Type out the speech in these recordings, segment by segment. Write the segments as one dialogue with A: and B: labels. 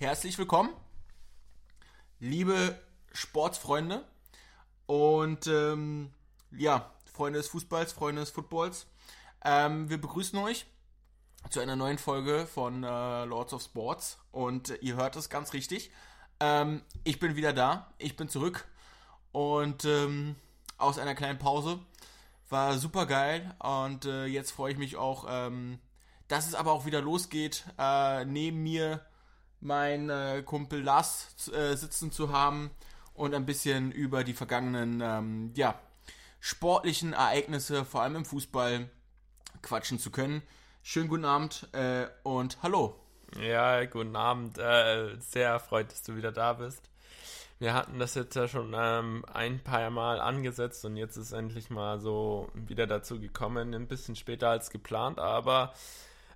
A: herzlich willkommen, liebe Sportsfreunde und ähm, ja, Freunde des Fußballs, Freunde des Footballs. Ähm, wir begrüßen euch zu einer neuen Folge von äh, Lords of Sports und äh, ihr hört es ganz richtig. Ähm, ich bin wieder da, ich bin zurück und ähm, aus einer kleinen Pause. War super geil und äh, jetzt freue ich mich auch, ähm, dass es aber auch wieder losgeht. Äh, neben mir mein äh, Kumpel Lars äh, sitzen zu haben und ein bisschen über die vergangenen ähm, ja, sportlichen Ereignisse, vor allem im Fußball, quatschen zu können. Schönen guten Abend äh, und hallo.
B: Ja, guten Abend. Äh, sehr erfreut, dass du wieder da bist. Wir hatten das jetzt ja schon ähm, ein paar Mal angesetzt und jetzt ist endlich mal so wieder dazu gekommen, ein bisschen später als geplant, aber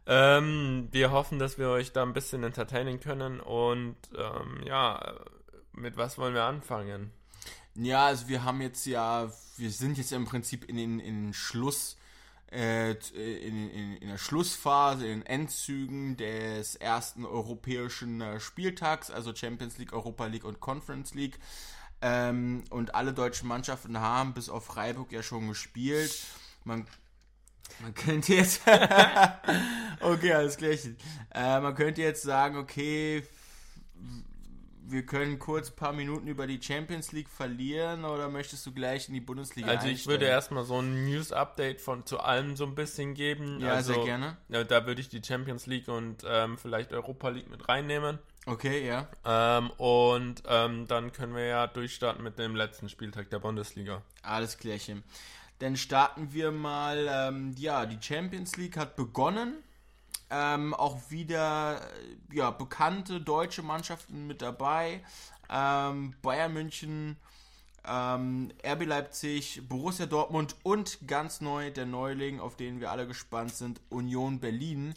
B: ähm, wir hoffen, dass wir euch da ein bisschen entertainen können und ähm, ja, mit was wollen wir anfangen?
A: Ja, also wir haben jetzt ja, wir sind jetzt im Prinzip in den, in Schluss, äh, in, in, in der Schlussphase, in den Endzügen des ersten europäischen äh, Spieltags, also Champions League, Europa League und Conference League. Ähm, und alle deutschen Mannschaften haben bis auf Freiburg ja schon gespielt. Man man könnte jetzt. okay, alles gleich. Äh, man könnte jetzt sagen, okay, wir können kurz ein paar Minuten über die Champions League verlieren oder möchtest du gleich in die Bundesliga
B: Also ich würde erstmal so ein News-Update von zu allem so ein bisschen geben.
A: Ja,
B: also,
A: sehr gerne.
B: Ja, da würde ich die Champions League und ähm, vielleicht Europa League mit reinnehmen.
A: Okay, ja.
B: Ähm, und ähm, dann können wir ja durchstarten mit dem letzten Spieltag der Bundesliga.
A: Alles klärchen. Dann starten wir mal, ähm, ja, die Champions League hat begonnen. Ähm, auch wieder äh, ja, bekannte deutsche Mannschaften mit dabei. Ähm, Bayern München, ähm, RB Leipzig, Borussia Dortmund und ganz neu der Neuling, auf den wir alle gespannt sind, Union Berlin,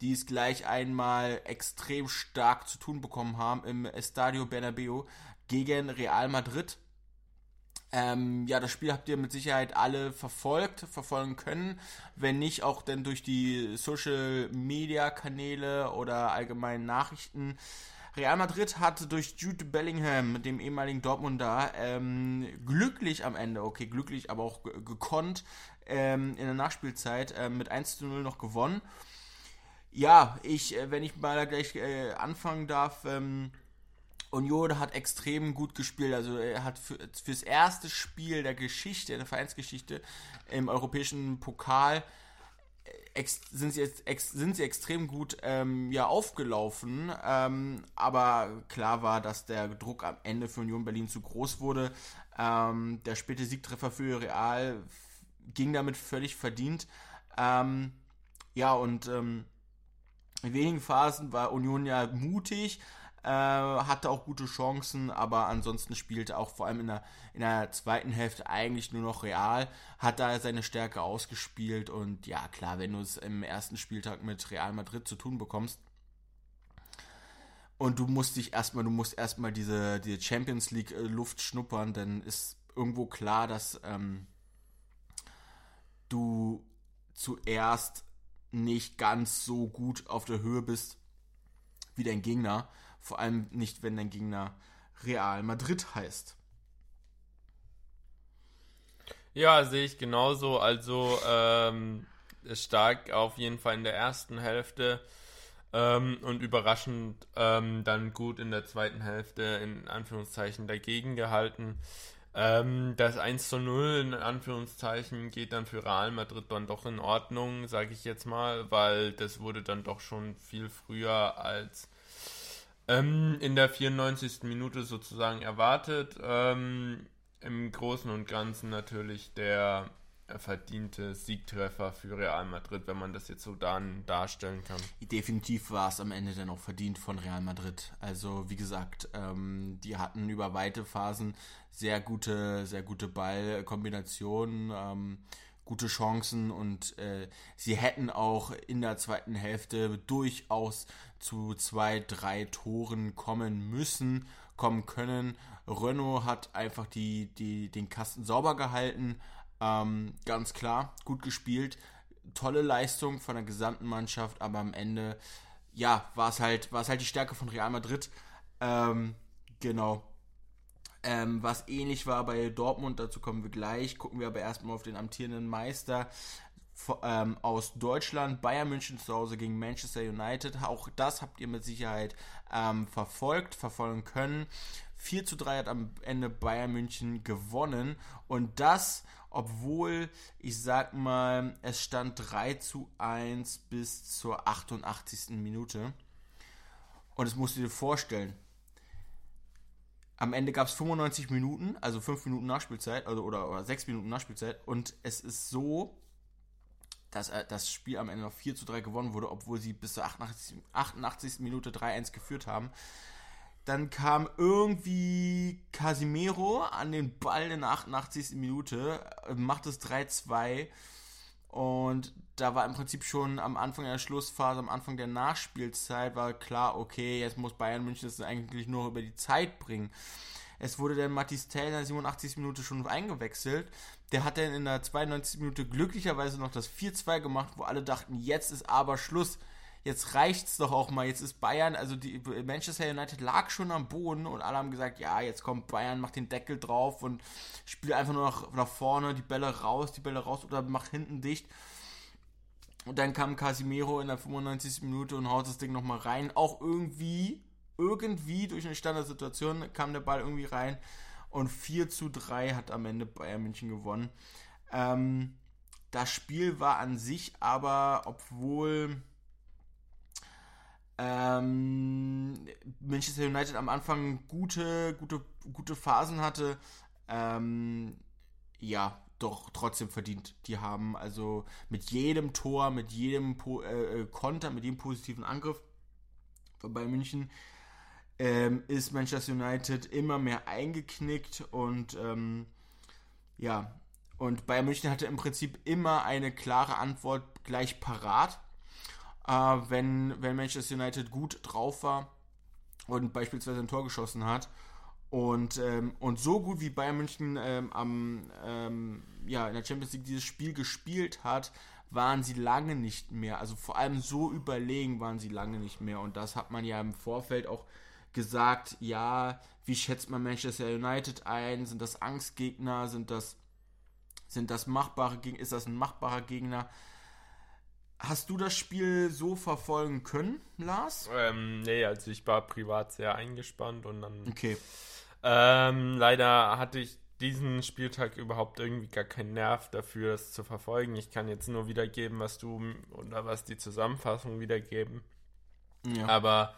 A: die es gleich einmal extrem stark zu tun bekommen haben im Estadio Bernabeu gegen Real Madrid. Ähm, ja, das Spiel habt ihr mit Sicherheit alle verfolgt, verfolgen können. Wenn nicht, auch dann durch die Social Media Kanäle oder allgemeinen Nachrichten. Real Madrid hat durch Jude Bellingham, dem ehemaligen Dortmunder, ähm, glücklich am Ende, okay, glücklich, aber auch gekonnt, ähm, in der Nachspielzeit äh, mit 1 zu 0 noch gewonnen. Ja, ich, äh, wenn ich mal gleich äh, anfangen darf, ähm, Union hat extrem gut gespielt. Also er hat für, fürs erste Spiel der Geschichte, der Vereinsgeschichte im europäischen Pokal äh, ex, sind, sie ex, sind sie extrem gut ähm, ja, aufgelaufen. Ähm, aber klar war, dass der Druck am Ende für Union Berlin zu groß wurde. Ähm, der späte Siegtreffer für Real ging damit völlig verdient. Ähm, ja, und ähm, in wenigen Phasen war Union ja mutig, hatte auch gute Chancen, aber ansonsten spielte auch vor allem in der, in der zweiten Hälfte eigentlich nur noch Real, hat da seine Stärke ausgespielt und ja, klar, wenn du es im ersten Spieltag mit Real Madrid zu tun bekommst, und du musst dich erstmal, du musst erstmal diese, diese Champions League äh, Luft schnuppern, dann ist irgendwo klar, dass ähm, du zuerst nicht ganz so gut auf der Höhe bist wie dein Gegner. Vor allem nicht, wenn dein Gegner Real Madrid heißt.
B: Ja, sehe ich genauso. Also ähm, stark auf jeden Fall in der ersten Hälfte ähm, und überraschend ähm, dann gut in der zweiten Hälfte in Anführungszeichen dagegen gehalten. Ähm, das 1 zu 0 in Anführungszeichen geht dann für Real Madrid dann doch in Ordnung, sage ich jetzt mal, weil das wurde dann doch schon viel früher als ähm, in der 94. Minute sozusagen erwartet. Ähm, Im Großen und Ganzen natürlich der verdiente Siegtreffer für Real Madrid, wenn man das jetzt so dann darstellen kann.
A: Definitiv war es am Ende dann auch verdient von Real Madrid. Also wie gesagt, ähm, die hatten über weite Phasen sehr gute, sehr gute Ballkombinationen. Ähm, gute Chancen und äh, sie hätten auch in der zweiten Hälfte durchaus zu zwei, drei Toren kommen müssen, kommen können. Renault hat einfach die, die, den Kasten sauber gehalten, ähm, ganz klar, gut gespielt, tolle Leistung von der gesamten Mannschaft, aber am Ende ja, war es halt, war es halt die Stärke von Real Madrid. Ähm, genau. Ähm, was ähnlich war bei Dortmund, dazu kommen wir gleich. Gucken wir aber erstmal auf den amtierenden Meister ähm, aus Deutschland, Bayern München zu Hause gegen Manchester United. Auch das habt ihr mit Sicherheit ähm, verfolgt, verfolgen können. 4 zu 3 hat am Ende Bayern München gewonnen. Und das, obwohl, ich sag mal, es stand 3 zu 1 bis zur 88. Minute. Und das musst du dir vorstellen. Am Ende gab es 95 Minuten, also 5 Minuten Nachspielzeit, also, oder, oder 6 Minuten Nachspielzeit. Und es ist so, dass äh, das Spiel am Ende noch 4 zu 3 gewonnen wurde, obwohl sie bis zur 88, 88. Minute 3-1 geführt haben. Dann kam irgendwie Casimiro an den Ball in der 88. Minute, äh, macht es 3-2 und da war im Prinzip schon am Anfang der Schlussphase, am Anfang der Nachspielzeit, war klar, okay, jetzt muss Bayern München das eigentlich nur über die Zeit bringen. Es wurde dann Mathis Tell in der 87. Minute schon eingewechselt. Der hat dann in der 92. Minute glücklicherweise noch das 4-2 gemacht, wo alle dachten, jetzt ist aber Schluss. Jetzt reicht's doch auch mal. Jetzt ist Bayern, also die Manchester United lag schon am Boden und alle haben gesagt, ja, jetzt kommt Bayern, macht den Deckel drauf und spielt einfach nur nach, nach vorne, die Bälle raus, die Bälle raus oder macht hinten dicht. Und dann kam Casimiro in der 95. Minute und haut das Ding nochmal rein. Auch irgendwie irgendwie durch eine Standardsituation kam der Ball irgendwie rein und 4 zu 3 hat am Ende Bayern München gewonnen. Ähm, das Spiel war an sich aber, obwohl ähm, Manchester United am Anfang gute, gute, gute Phasen hatte, ähm, ja, doch trotzdem verdient. Die haben also mit jedem Tor, mit jedem po äh, äh Konter, mit jedem positiven Angriff bei München ähm, ist Manchester United immer mehr eingeknickt und ähm, ja, und Bayern München hatte im Prinzip immer eine klare Antwort gleich parat, äh, wenn, wenn Manchester United gut drauf war und beispielsweise ein Tor geschossen hat. Und, ähm, und so gut wie Bayern München ähm, am, ähm, ja, in der Champions League dieses Spiel gespielt hat, waren sie lange nicht mehr. Also vor allem so überlegen waren sie lange nicht mehr. Und das hat man ja im Vorfeld auch gesagt, ja, wie schätzt man Manchester United ein? Sind das Angstgegner? Sind das, sind das machbare Gegner? Ist das ein machbarer Gegner? Hast du das Spiel so verfolgen können, Lars?
B: Ähm, nee, also ich war privat sehr eingespannt und dann.
A: Okay.
B: Ähm, leider hatte ich diesen Spieltag überhaupt irgendwie gar keinen Nerv dafür, das zu verfolgen. Ich kann jetzt nur wiedergeben, was du oder was die Zusammenfassung wiedergeben. Ja. Aber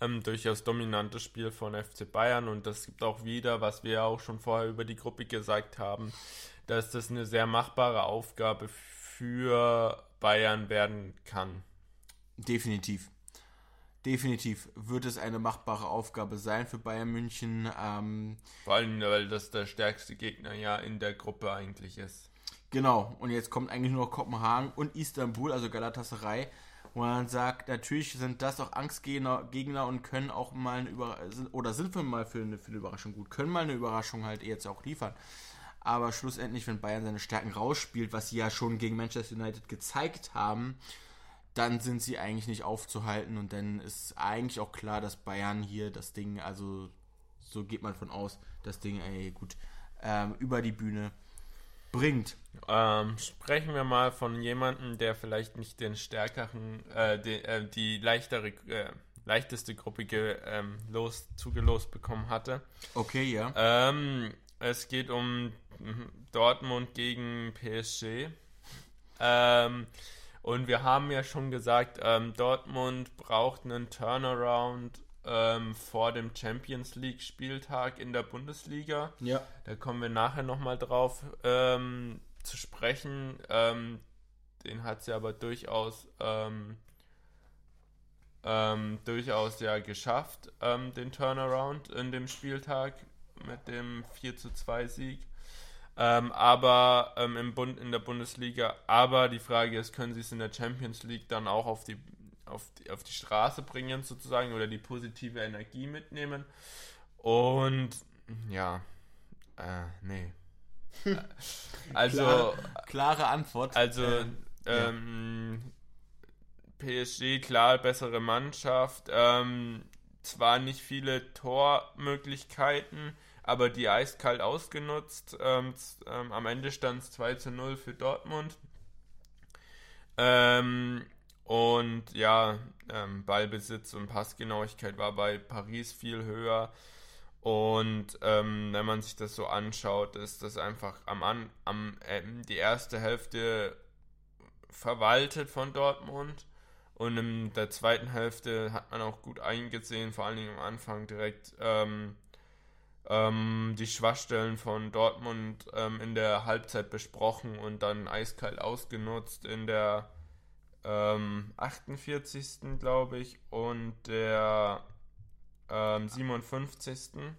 B: ähm, durchaus dominantes Spiel von FC Bayern und das gibt auch wieder, was wir auch schon vorher über die Gruppe gesagt haben, dass das eine sehr machbare Aufgabe für Bayern werden kann.
A: Definitiv. Definitiv wird es eine machbare Aufgabe sein für Bayern München. Ähm,
B: Vor allem, weil das der stärkste Gegner ja in der Gruppe eigentlich ist.
A: Genau, und jetzt kommt eigentlich nur noch Kopenhagen und Istanbul, also Galatasaray wo man sagt, natürlich sind das auch Angstgegner Gegner und können auch mal eine Überraschung, oder sind wir mal für eine, für eine Überraschung gut, können mal eine Überraschung halt jetzt auch liefern. Aber schlussendlich, wenn Bayern seine Stärken rausspielt, was sie ja schon gegen Manchester United gezeigt haben, dann sind sie eigentlich nicht aufzuhalten und dann ist eigentlich auch klar, dass Bayern hier das Ding, also so geht man von aus, das Ding, ey, gut, ähm, über die Bühne bringt.
B: Ähm, sprechen wir mal von jemandem, der vielleicht nicht den stärkeren, äh, die, äh, die leichtere, äh, leichteste Gruppe ge, ähm, los, zugelost bekommen hatte.
A: Okay, ja.
B: Ähm, es geht um Dortmund gegen PSG. Ähm, und wir haben ja schon gesagt, ähm, Dortmund braucht einen Turnaround ähm, vor dem Champions League Spieltag in der Bundesliga.
A: Ja.
B: Da kommen wir nachher nochmal drauf ähm, zu sprechen. Ähm, den hat sie aber durchaus ähm, durchaus ja geschafft, ähm, den Turnaround in dem Spieltag mit dem 4 zu 2 Sieg. Ähm, aber ähm, im Bund in der Bundesliga. Aber die Frage ist, können sie es in der Champions League dann auch auf die auf die, auf die Straße bringen sozusagen oder die positive Energie mitnehmen. Und ja, äh, nee.
A: also Klar, klare Antwort.
B: Also ähm, PSG, klar, bessere Mannschaft. Ähm, zwar nicht viele Tormöglichkeiten, aber die eiskalt ausgenutzt. Ähm, ähm, am Ende stand es 2 zu 0 für Dortmund. Ähm, und ja, ähm, Ballbesitz und Passgenauigkeit war bei Paris viel höher. Und ähm, wenn man sich das so anschaut, ist das einfach am, An am äh, die erste Hälfte verwaltet von Dortmund. Und in der zweiten Hälfte hat man auch gut eingesehen, vor allen Dingen am Anfang direkt ähm, ähm, die Schwachstellen von Dortmund ähm, in der Halbzeit besprochen und dann eiskalt ausgenutzt in der 48. Ähm, glaube ich und der 57. Ähm,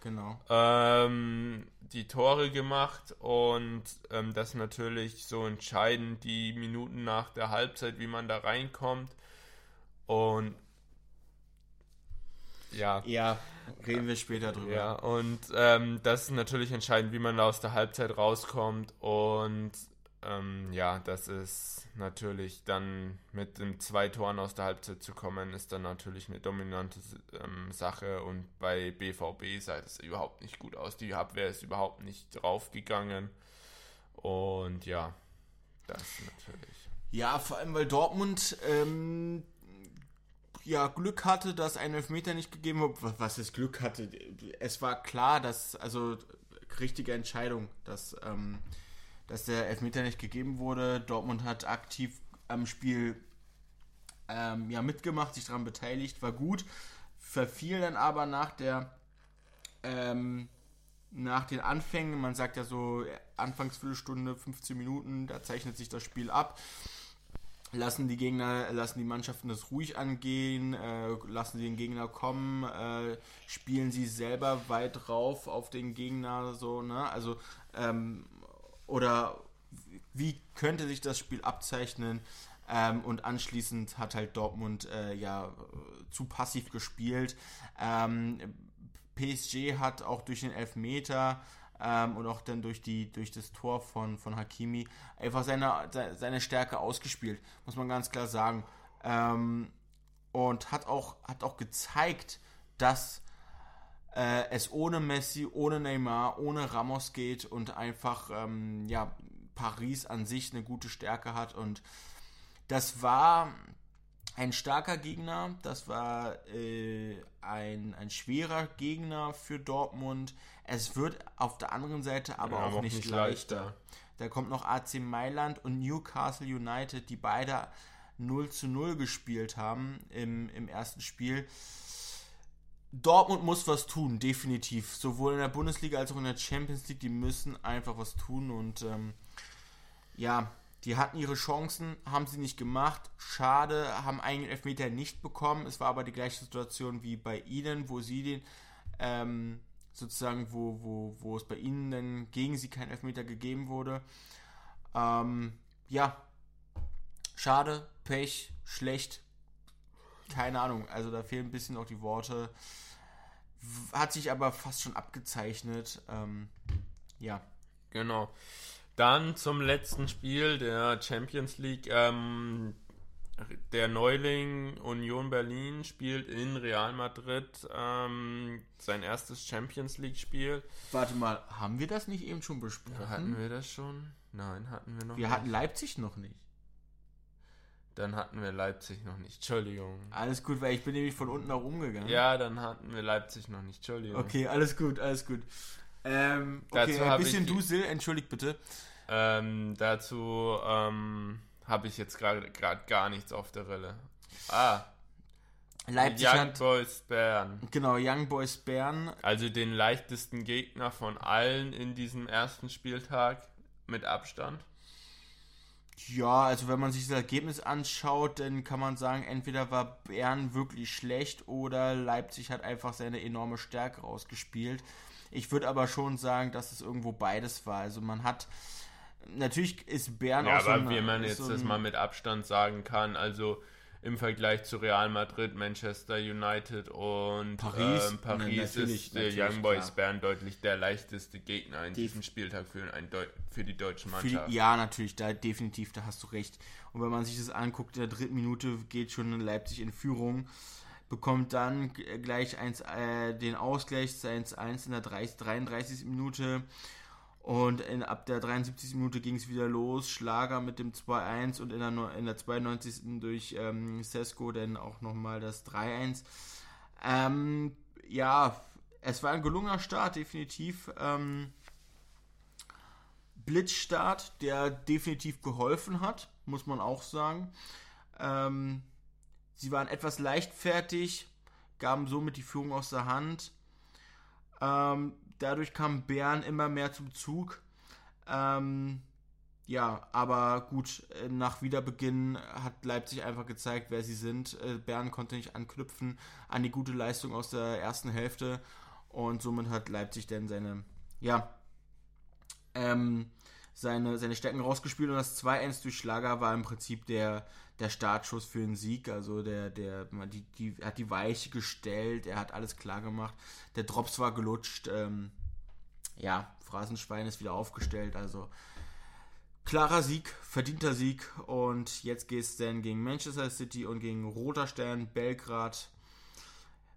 A: genau.
B: Ähm, die Tore gemacht und ähm, das natürlich so entscheidend die Minuten nach der Halbzeit, wie man da reinkommt. Und ja.
A: Ja, reden wir später drüber.
B: Ja, und ähm, das ist natürlich entscheidend, wie man da aus der Halbzeit rauskommt. Und ähm, ja, das ist natürlich dann mit den zwei Toren aus der Halbzeit zu kommen, ist dann natürlich eine dominante ähm, Sache. Und bei BVB sah es überhaupt nicht gut aus. Die Abwehr ist überhaupt nicht draufgegangen. Und ja, das natürlich.
A: Ja, vor allem, weil Dortmund ähm, ja Glück hatte, dass ein Elfmeter nicht gegeben wurde. Was ist Glück hatte? Es war klar, dass, also richtige Entscheidung, dass ähm, dass der Elfmeter nicht gegeben wurde. Dortmund hat aktiv am Spiel ähm, ja, mitgemacht, sich daran beteiligt, war gut. Verfiel dann aber nach der ähm, nach den Anfängen, man sagt ja so Anfangsviertelstunde, 15 Minuten, da zeichnet sich das Spiel ab. Lassen die Gegner, lassen die Mannschaften das ruhig angehen, äh, lassen sie den Gegner kommen, äh, spielen sie selber weit drauf auf den Gegner, so, ne? Also ähm, oder wie könnte sich das Spiel abzeichnen? Ähm, und anschließend hat halt Dortmund äh, ja zu passiv gespielt. Ähm, PSG hat auch durch den Elfmeter ähm, und auch dann durch, die, durch das Tor von, von Hakimi einfach seine, seine Stärke ausgespielt, muss man ganz klar sagen. Ähm, und hat auch, hat auch gezeigt, dass äh, es ohne Messi, ohne Neymar, ohne Ramos geht und einfach ähm, ja, Paris an sich eine gute Stärke hat. Und das war ein starker Gegner, das war äh, ein, ein schwerer Gegner für Dortmund. Es wird auf der anderen Seite aber ja, auch nicht, nicht leichter. leichter. Da kommt noch AC Mailand und Newcastle United, die beide 0 zu 0 gespielt haben im, im ersten Spiel. Dortmund muss was tun, definitiv. Sowohl in der Bundesliga als auch in der Champions League. Die müssen einfach was tun und ähm, ja, die hatten ihre Chancen, haben sie nicht gemacht. Schade, haben einen Elfmeter nicht bekommen. Es war aber die gleiche Situation wie bei ihnen, wo sie den ähm, sozusagen, wo, wo, wo es bei ihnen dann gegen sie kein Elfmeter gegeben wurde. Ähm, ja, schade, Pech, schlecht, keine Ahnung, also da fehlen ein bisschen auch die Worte. Hat sich aber fast schon abgezeichnet. Ähm, ja.
B: Genau. Dann zum letzten Spiel der Champions League. Ähm, der Neuling Union Berlin spielt in Real Madrid ähm, sein erstes Champions League Spiel.
A: Warte mal, haben wir das nicht eben schon besprochen?
B: Hatten wir das schon? Nein, hatten wir noch
A: Wir nicht. hatten Leipzig noch nicht.
B: Dann hatten wir Leipzig noch nicht. Entschuldigung.
A: Alles gut, weil ich bin nämlich von unten nach oben gegangen.
B: Ja, dann hatten wir Leipzig noch nicht. Entschuldigung.
A: Okay, alles gut, alles gut. Ähm, okay, ein bisschen Dusel, entschuldigt bitte.
B: Ähm, dazu ähm, habe ich jetzt gerade gar nichts auf der Rille. Ah.
A: Leipzig
B: Young hat, Boys Bern.
A: Genau, Young Boys Bern.
B: Also den leichtesten Gegner von allen in diesem ersten Spieltag mit Abstand.
A: Ja, also wenn man sich das Ergebnis anschaut, dann kann man sagen, entweder war Bern wirklich schlecht oder Leipzig hat einfach seine enorme Stärke rausgespielt. Ich würde aber schon sagen, dass es irgendwo beides war. Also man hat natürlich ist Bern
B: ja, auch aber so ein, wie man jetzt so das mal mit Abstand sagen kann, also im Vergleich zu Real Madrid, Manchester United und
A: Paris.
B: ähm, Paris ist der Young Boys
A: klar.
B: Bern deutlich der leichteste Gegner in
A: Def-
B: diesem Spieltag für, ein Deu für die deutsche
A: Für die,
B: Mannschaft.
A: ja, natürlich, da definitiv, da hast du recht. Und wenn man sich das anguckt, in der dritten Minute geht schon Leipzig in Führung, bekommt dann g- gleich 1, äh, den Ausgleich 1-1 in der 30, 33. Minute. Und in, ab der 73. Minute ging es wieder los. Schlager mit dem 2-1 und in der, in der 92. durch ähm, Sesko dann auch nochmal das 3-1. Ähm, ja, es war ein gelungener Start, definitiv. Ähm, Blitzstart, der definitiv geholfen hat, muss man auch sagen. Ähm, sie waren etwas leichtfertig, gaben somit die Führung aus der Hand. Ähm, dadurch kam Bern immer mehr zum Zug. Ähm, ja, aber gut, äh, nach Wiederbeginn hat Leipzig einfach gezeigt, wer sie sind. Äh, Bern konnte nicht anknüpfen an die gute Leistung aus der ersten Hälfte und somit hat Leipzig dann seine, ja, ähm, seine, seine Stärken rausgespielt und das 2-1 durch Schlager war im Prinzip der, der Startschuss für den Sieg. Also der, der, die, die, hat die Weiche gestellt, er hat alles klar gemacht. Der Drops war gelutscht, ähm, ja, Phrasenschwein ist wieder aufgestellt, also klarer Sieg, verdienter Sieg und jetzt geht es dann gegen Manchester City und gegen Roter Stern, Belgrad.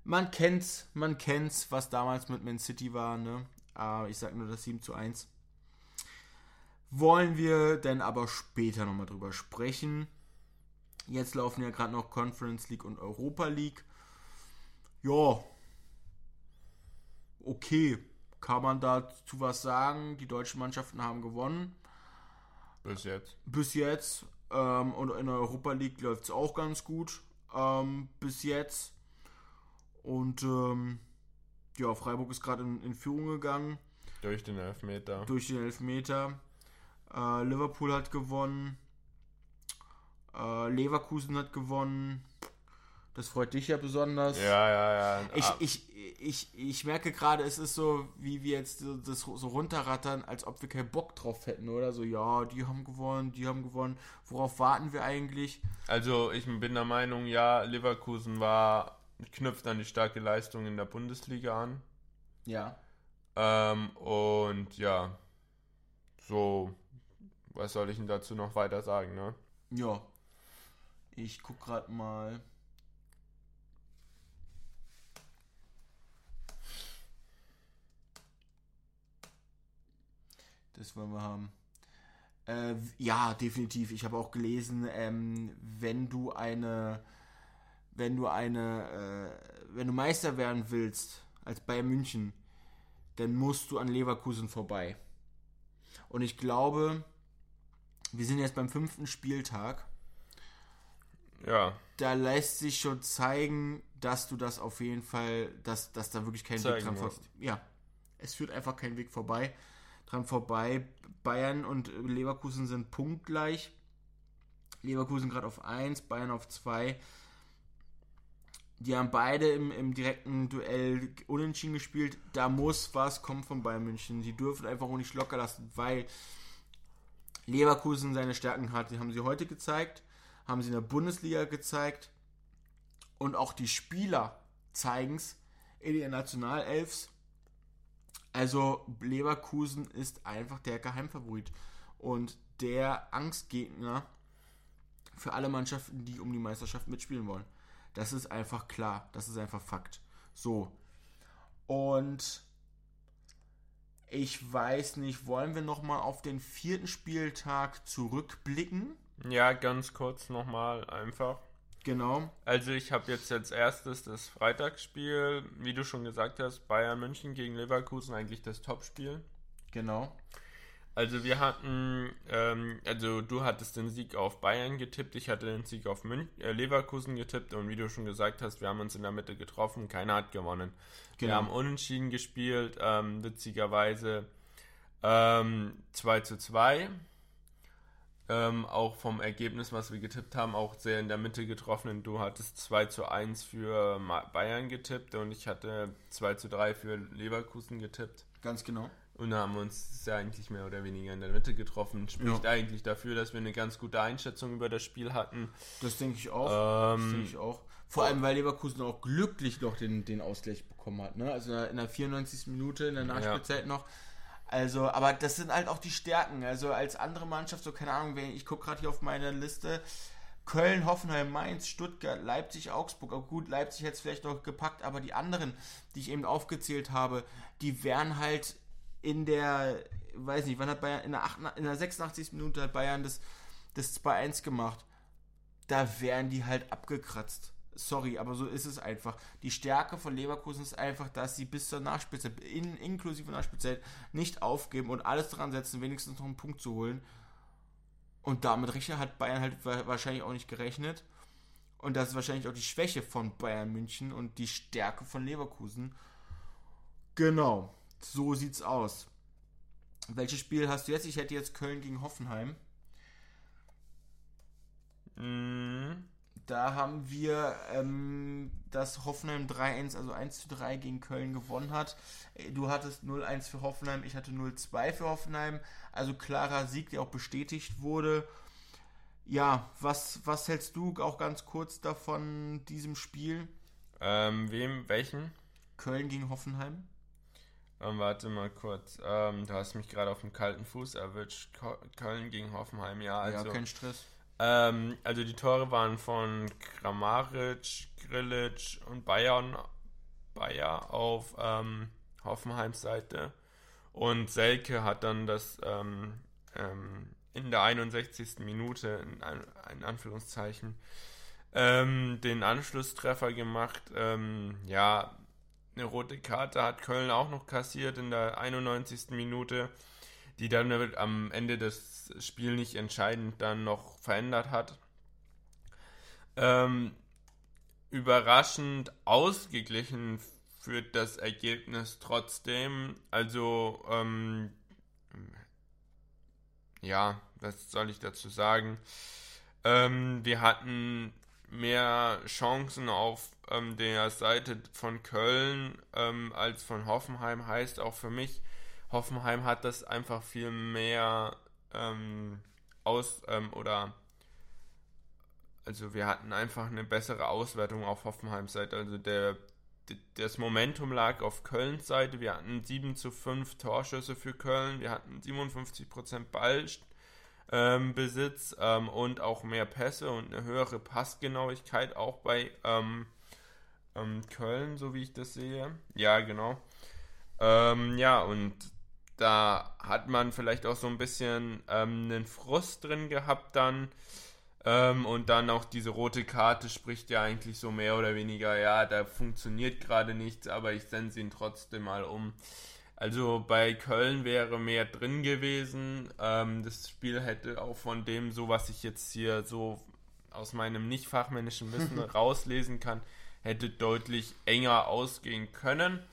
A: Man kennt's, man kennt's, was damals mit Man City war, ne? Aber ich sag nur das 7 zu 1. Wollen wir denn aber später nochmal drüber sprechen. Jetzt laufen ja gerade noch Conference League und Europa League. Ja. Okay. Kann man dazu was sagen? Die deutschen Mannschaften haben gewonnen.
B: Bis jetzt.
A: Bis jetzt. Ähm, und in der Europa League läuft es auch ganz gut. Ähm, bis jetzt. Und ähm, ja, Freiburg ist gerade in, in Führung gegangen
B: Durch den Elfmeter.
A: durch den Elfmeter. Äh, Liverpool hat gewonnen. Äh, Leverkusen hat gewonnen. Das freut dich ja besonders.
B: Ja, ja, ja.
A: Ich,
B: Ah,
A: ich, ich, ich merke gerade, es ist so, wie wir jetzt so- das so runterrattern, als ob wir keinen Bock drauf hätten, oder? So, ja, die haben gewonnen, die haben gewonnen. Worauf warten wir eigentlich?
B: Also ich bin der Meinung, ja, Leverkusen war knüpft an die starke Leistung in der Bundesliga an.
A: Ja.
B: Ähm, und ja, so, was soll ich denn dazu noch weiter sagen, ne?
A: Ja. Ich guck gerade mal. Das wollen wir haben. Äh, ja, definitiv. Ich habe auch gelesen, ähm, wenn du eine, wenn du eine, äh, wenn du Meister werden willst als Bayern München, dann musst du an Leverkusen vorbei. Und ich glaube, wir sind jetzt beim fünften Spieltag
B: Ja,
A: da lässt sich schon zeigen, dass du das auf jeden Fall, dass, dass da wirklich kein Weg dran vor,
B: musst.
A: Ja, es führt einfach kein Weg vorbei. Dran vorbei. Bayern und Leverkusen sind punktgleich. Leverkusen gerade auf 1, Bayern auf 2. Die haben beide im, im direkten Duell unentschieden gespielt. Da muss was kommen von Bayern München. Sie dürfen einfach auch nicht locker lassen, weil Leverkusen seine Stärken hat. Die haben sie heute gezeigt, haben sie in der Bundesliga gezeigt. Und auch die Spieler zeigen es in den Nationalelfs. Also Leverkusen ist einfach der Geheimfavorit und der Angstgegner für alle Mannschaften, die um die Meisterschaft mitspielen wollen. Das ist einfach klar, das ist einfach Fakt. So. Und ich weiß nicht, wollen wir noch mal auf den vierten Spieltag zurückblicken?
B: ja, ganz kurz nochmal einfach.
A: Genau.
B: Also ich habe jetzt als erstes das Freitagsspiel, wie du schon gesagt hast, Bayern München gegen Leverkusen, eigentlich das Topspiel.
A: Genau.
B: Also wir hatten, ähm, also du hattest den Sieg auf Bayern getippt, ich hatte den Sieg auf Mün äh, Leverkusen getippt und wie du schon gesagt hast, wir haben uns in der Mitte getroffen, keiner hat gewonnen. Wir
A: Genau.
B: haben unentschieden gespielt, ähm, witzigerweise ähm, 2 zu 2. Ähm, auch vom Ergebnis, was wir getippt haben, auch sehr in der Mitte getroffen. Du hattest 2 zu 1 für Bayern getippt und ich hatte 2 zu 3 für Leverkusen getippt.
A: Ganz genau.
B: Und haben uns ja eigentlich mehr oder weniger in der Mitte getroffen. Spricht
A: Ja.
B: eigentlich dafür, dass wir eine ganz gute Einschätzung über das Spiel hatten.
A: Das denke ich auch. das
B: Ähm,
A: denke ich auch. Vor allem, weil Leverkusen auch glücklich noch den, den Ausgleich bekommen hat. Ne? Also in der, in der 94. Minute, in der Nachspielzeit noch. Also, aber das sind halt auch die Stärken. Also als andere Mannschaft, so keine Ahnung, ich gucke gerade hier auf meine Liste. Köln, Hoffenheim, Mainz, Stuttgart, Leipzig, Augsburg. Auch gut, Leipzig hätte es vielleicht noch gepackt, aber die anderen, die ich eben aufgezählt habe, die wären halt in der, weiß nicht, wann hat Bayern, in der, 8, in der 86. Minute hat Bayern das, das 2-1 gemacht. Da wären die halt abgekratzt. Sorry, aber so ist es einfach. Die Stärke von Leverkusen ist einfach, dass sie bis zur Nachspielzeit, in, inklusive Nachspielzeit, nicht aufgeben und alles dran setzen, wenigstens noch einen Punkt zu holen. Und damit rechnet hat Bayern halt wa- wahrscheinlich auch nicht gerechnet. Und das ist wahrscheinlich auch die Schwäche von Bayern München und die Stärke von Leverkusen. Genau, so sieht's aus. Welches Spiel hast du jetzt? Ich hätte jetzt Köln gegen Hoffenheim.
B: mh,
A: Da haben wir, ähm, dass Hoffenheim 3-1, also 1 zu 3 gegen Köln gewonnen hat. Äh, Du hattest 0-1 für Hoffenheim, ich hatte 0-2 für Hoffenheim. Also klarer Sieg, der auch bestätigt wurde. Ja, was, was hältst du auch ganz kurz davon, diesem Spiel?
B: ähm, wem, welchen?
A: Köln gegen Hoffenheim?
B: Ähm, warte mal kurz. Ähm, du hast mich gerade auf dem kalten Fuß erwischt. Köln gegen Hoffenheim, ja. Also,
A: ja, kein Stress.
B: ähm, also die Tore waren von Kramaric, Grilic und Bayern, Bayer auf ähm, Hoffenheims Seite. Und Selke hat dann das ähm, ähm, in der 61. Minute, in, ein, in Anführungszeichen, den Anschlusstreffer gemacht. Ja, eine rote Karte hat Köln auch noch kassiert in der 91. Minute, die dann am Ende des Spiels nicht entscheidend dann noch verändert hat. Ähm, überraschend ausgeglichen führt das Ergebnis trotzdem. Also, ähm, ja, was soll ich dazu sagen? Ähm, wir hatten mehr Chancen auf ähm, der Seite von Köln ähm, als von Hoffenheim. Heißt auch für mich, Hoffenheim hat das einfach viel mehr ähm, aus ähm, oder also wir hatten einfach eine bessere Auswertung auf Hoffenheims Seite. Also der, das Momentum lag auf Kölns Seite. Wir hatten 7 zu 5 Torschüsse für Köln. Wir hatten 57% Ballbesitz ähm, ähm, und auch mehr Pässe und eine höhere Passgenauigkeit auch bei ähm, ähm, Köln, so wie ich das sehe. Ja, genau. Ähm, ja, und da hat man vielleicht auch so ein bisschen ähm, einen Frust drin gehabt dann. Ähm, und dann auch diese rote Karte spricht ja eigentlich so mehr oder weniger, ja, da funktioniert gerade nichts, aber ich sende ihn trotzdem mal um. Also bei Köln wäre mehr drin gewesen. Ähm, das Spiel hätte auch von dem, so was ich jetzt hier so aus meinem nicht fachmännischen Wissen rauslesen kann, hätte deutlich enger ausgehen können.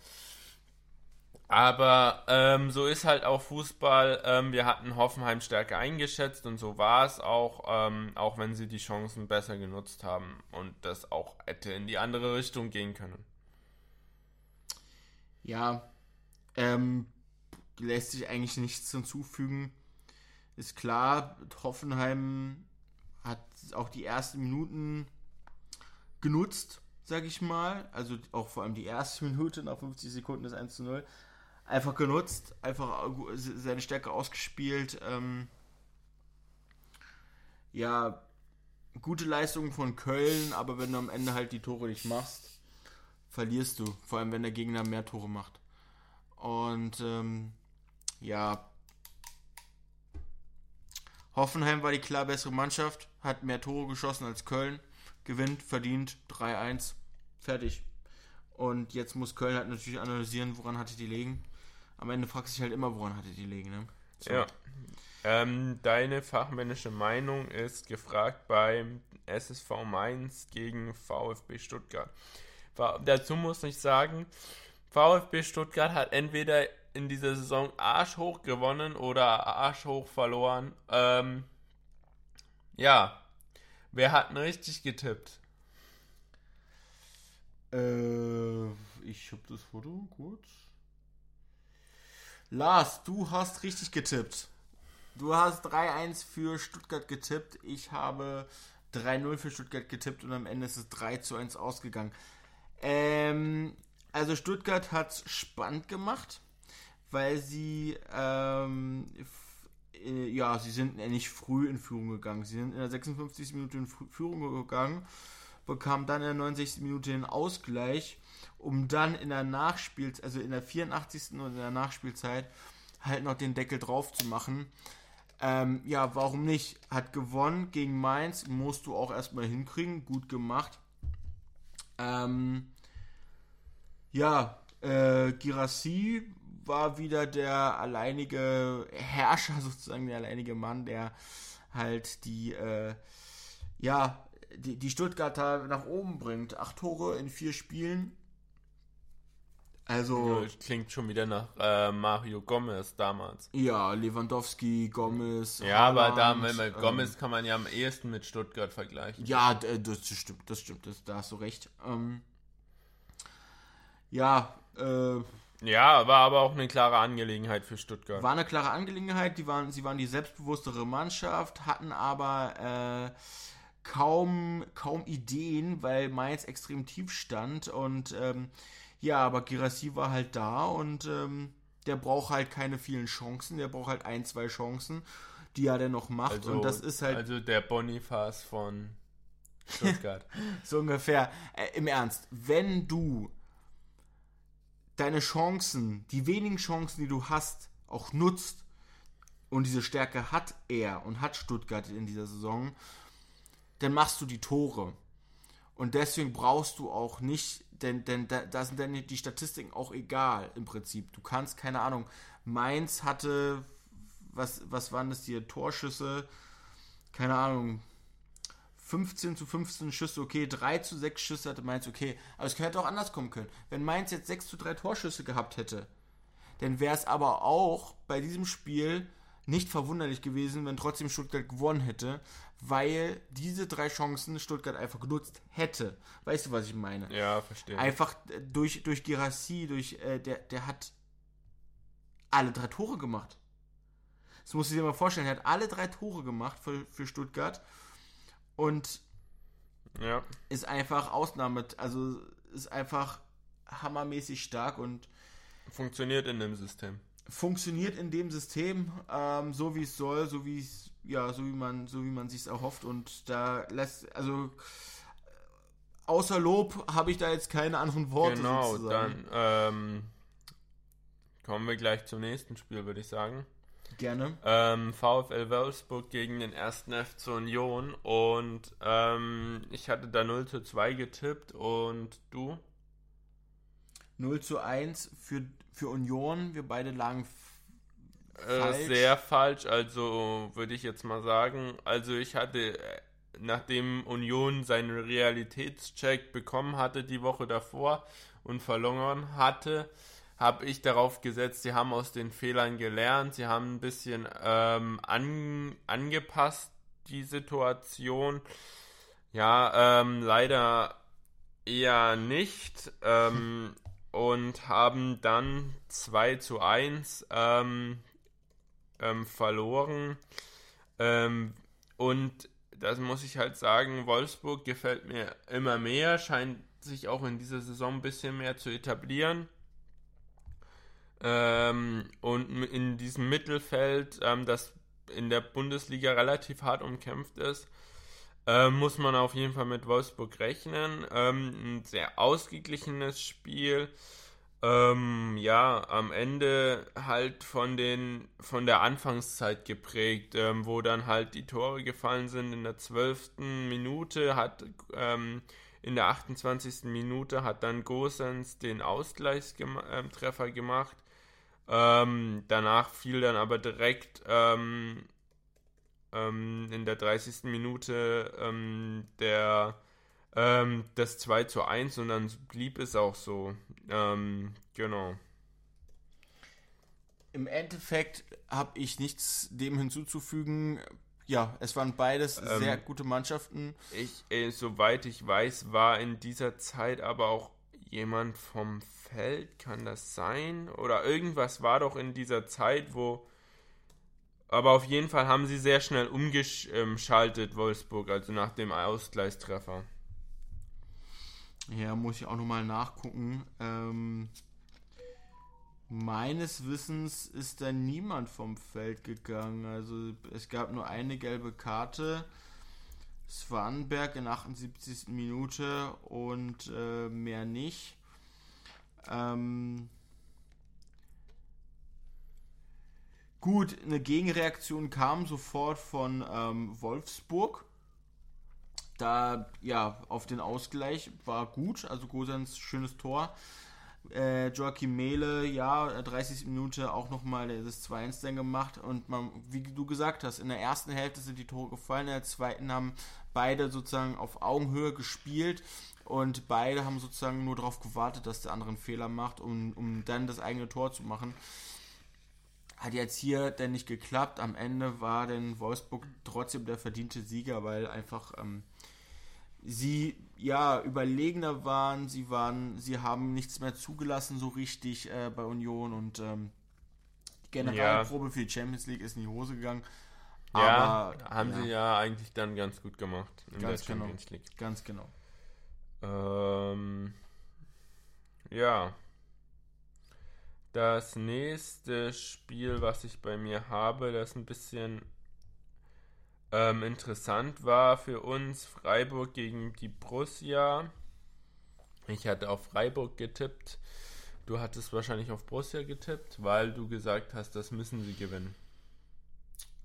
B: Aber ähm, so ist halt auch Fußball. Ähm, wir hatten Hoffenheim stärker eingeschätzt und so war es auch, ähm, auch wenn sie die Chancen besser genutzt haben und das auch hätte in die andere Richtung gehen können.
A: Ja, ähm, lässt sich eigentlich nichts hinzufügen. Ist klar, Hoffenheim hat auch die ersten Minuten genutzt, sag ich mal. Also auch vor allem die erste Minute nach 50 Sekunden des 1 zu 0. Einfach genutzt, einfach seine Stärke ausgespielt. Ähm, ja, gute Leistung von Köln, aber wenn du am Ende halt die Tore nicht machst, verlierst du. Vor allem, wenn der Gegner mehr Tore macht. Und ähm, ja, Hoffenheim war die klar bessere Mannschaft, hat mehr Tore geschossen als Köln, gewinnt, verdient 3-1, fertig. Und jetzt muss Köln halt natürlich analysieren, woran hatte die liegen. Am Ende fragst du dich halt immer, woran hatte die liegen. Ne? So.
B: Ja. Ähm, deine fachmännische Meinung ist gefragt beim SSV Mainz gegen VfB Stuttgart. Dazu muss ich sagen, VfB Stuttgart hat entweder in dieser Saison arschhoch gewonnen oder arschhoch verloren. Ähm, ja, wer hat denn richtig getippt?
A: Äh, ich hab das Foto kurz. Lars, du hast richtig getippt. Du hast 3-1 für Stuttgart getippt. Ich habe 3-0 für Stuttgart getippt und am Ende ist es 3-1 ausgegangen. Ähm, also Stuttgart hat es spannend gemacht, weil sie ähm, äh, ja, sie sind nicht früh in Führung gegangen. Sie sind in der 56. Minute in Führung gegangen, bekamen dann in der 69. Minute den Ausgleich, um dann in der Nachspielzeit, also in der 84. und in der Nachspielzeit halt noch den Deckel drauf zu machen. Ähm, ja, warum nicht? Hat gewonnen gegen Mainz, musst du auch erstmal hinkriegen, gut gemacht. Ähm, ja, äh, Girassi war wieder der alleinige Herrscher, sozusagen der alleinige Mann, der halt die, äh, ja, die, die Stuttgarter nach oben bringt. Acht Tore in vier Spielen.
B: Also. Klingt schon wieder nach äh, Mario Gomez damals.
A: Ja, Lewandowski, Gomez.
B: Ja, Haaland, aber da, man, ähm, Gomez kann man ja am ehesten mit Stuttgart vergleichen.
A: Ja, das stimmt, das stimmt, das, da hast du recht. Ähm, ja, äh,
B: ja, war aber auch eine klare Angelegenheit für Stuttgart.
A: War eine klare Angelegenheit. Die waren, sie waren die selbstbewusstere Mannschaft, hatten aber äh, kaum, kaum Ideen, weil Mainz extrem tief stand. Und ähm, ja, aber Girassi war halt da und ähm, der braucht halt keine vielen Chancen. Der braucht halt ein, zwei Chancen, die er dann noch macht.
B: Also,
A: und das ist halt.
B: Also der Boniface von Stuttgart.
A: so ungefähr. Äh, Im Ernst, wenn du deine Chancen, die wenigen Chancen, die du hast, auch nutzt, und diese Stärke hat er und hat Stuttgart in dieser Saison, dann machst du die Tore. Und deswegen brauchst du auch nicht, denn, denn da, da sind dann die Statistiken auch egal im Prinzip. Du kannst, keine Ahnung, Mainz hatte, was, was waren das hier, Torschüsse, keine Ahnung, 15 zu 15 Schüsse, okay, 3 zu 6 Schüsse hatte Mainz, okay. Aber es hätte auch anders kommen können. Wenn Mainz jetzt 6 zu 3 Torschüsse gehabt hätte, dann wäre es aber auch bei diesem Spiel nicht verwunderlich gewesen, wenn trotzdem Stuttgart gewonnen hätte, weil diese drei Chancen Stuttgart einfach genutzt hätte. Weißt du, was ich meine?
B: Ja, verstehe.
A: Einfach durch, durch Girassi, durch, äh, der, der hat alle drei Tore gemacht. Das musst du dir mal vorstellen, er hat alle drei Tore gemacht für, für Stuttgart und
B: ja.
A: ist einfach Ausnahme, also ist einfach hammermäßig stark und
B: funktioniert in dem System.
A: Funktioniert in dem System, ähm, so wie es soll, so wie es, ja, so wie man, so wie man sich erhofft und da lässt, also außer Lob habe ich da jetzt keine anderen Worte.
B: Genau, sozusagen. dann ähm, kommen wir gleich zum nächsten Spiel, würde ich sagen.
A: Gerne.
B: Ähm, VfL Wolfsburg gegen den ersten FC Union und ähm, ich hatte da 0 zu 2 getippt und du?
A: 0 zu 1 für, für Union. Wir beide lagen
B: äh, falsch. Äh, sehr falsch, also würde ich jetzt mal sagen. Also ich hatte, äh, nachdem Union seinen Realitätscheck bekommen hatte die Woche davor und verloren hatte, habe ich darauf gesetzt, sie haben aus den Fehlern gelernt, sie haben ein bisschen ähm, an, angepasst die Situation. Ja, ähm, leider eher nicht. Ähm, und haben dann 2 zu 1 ähm, ähm, verloren. Ähm, und das muss ich halt sagen, Wolfsburg gefällt mir immer mehr, scheint sich auch in dieser Saison ein bisschen mehr zu etablieren. Ähm, und in diesem Mittelfeld, ähm, das in der Bundesliga relativ hart umkämpft ist, äh, muss man auf jeden Fall mit Wolfsburg rechnen. Ähm, ein sehr ausgeglichenes Spiel. Ähm, ja, am Ende halt von den von der Anfangszeit geprägt, ähm, wo dann halt die Tore gefallen sind. In der zwölften Minute hat ähm, in der 28. Minute hat dann Gosens den Ausgleichstreffer gemacht. Ähm, danach fiel dann aber direkt ähm, ähm, in der 30. Minute ähm, der, ähm, das 2 zu 1 und dann blieb es auch so. Ähm, genau.
A: Im Endeffekt habe ich nichts dem hinzuzufügen. Ja, es waren beides sehr gute Mannschaften.
B: Ich, äh, soweit ich weiß, war in dieser Zeit aber auch jemand vom Feld, kann das sein? Oder irgendwas war doch in dieser Zeit, wo. Aber auf jeden Fall haben sie sehr schnell umgeschaltet, Wolfsburg, also nach dem Ausgleichstreffer.
A: Ja, muss ich auch nochmal nachgucken. Ähm, meines Wissens ist da niemand vom Feld gegangen. Also es gab nur eine gelbe Karte. Swanberg in 78. Minute und äh, mehr nicht. Ähm, gut, eine Gegenreaktion kam sofort von ähm, Wolfsburg. Da, ja, auf den Ausgleich war gut, also Gosens schönes Tor. Äh, Joachim Mehle, ja, 30 Minuten auch nochmal das 2-1 dann gemacht und man, wie du gesagt hast, in der ersten Hälfte sind die Tore gefallen, in der zweiten haben beide sozusagen auf Augenhöhe gespielt und beide haben sozusagen nur darauf gewartet, dass der andere einen Fehler macht, um, um dann das eigene Tor zu machen. Hat jetzt hier denn nicht geklappt. Am Ende war denn Wolfsburg trotzdem der verdiente Sieger, weil einfach ähm, sie ja überlegener waren. Sie waren, sie haben nichts mehr zugelassen so richtig äh, bei Union und ähm, die Generalprobe ja. für die Champions League ist in die Hose gegangen.
B: Ja, Aber, haben ja. sie ja eigentlich dann ganz gut gemacht
A: in ganz der Champions genau. League. Ganz genau.
B: Ähm, ja. Das nächste Spiel, was ich bei mir habe, das ein bisschen ähm, interessant war für uns, Freiburg gegen die Borussia. Ich hatte auf Freiburg getippt. Du hattest wahrscheinlich auf Borussia getippt, weil du gesagt hast, das müssen sie gewinnen.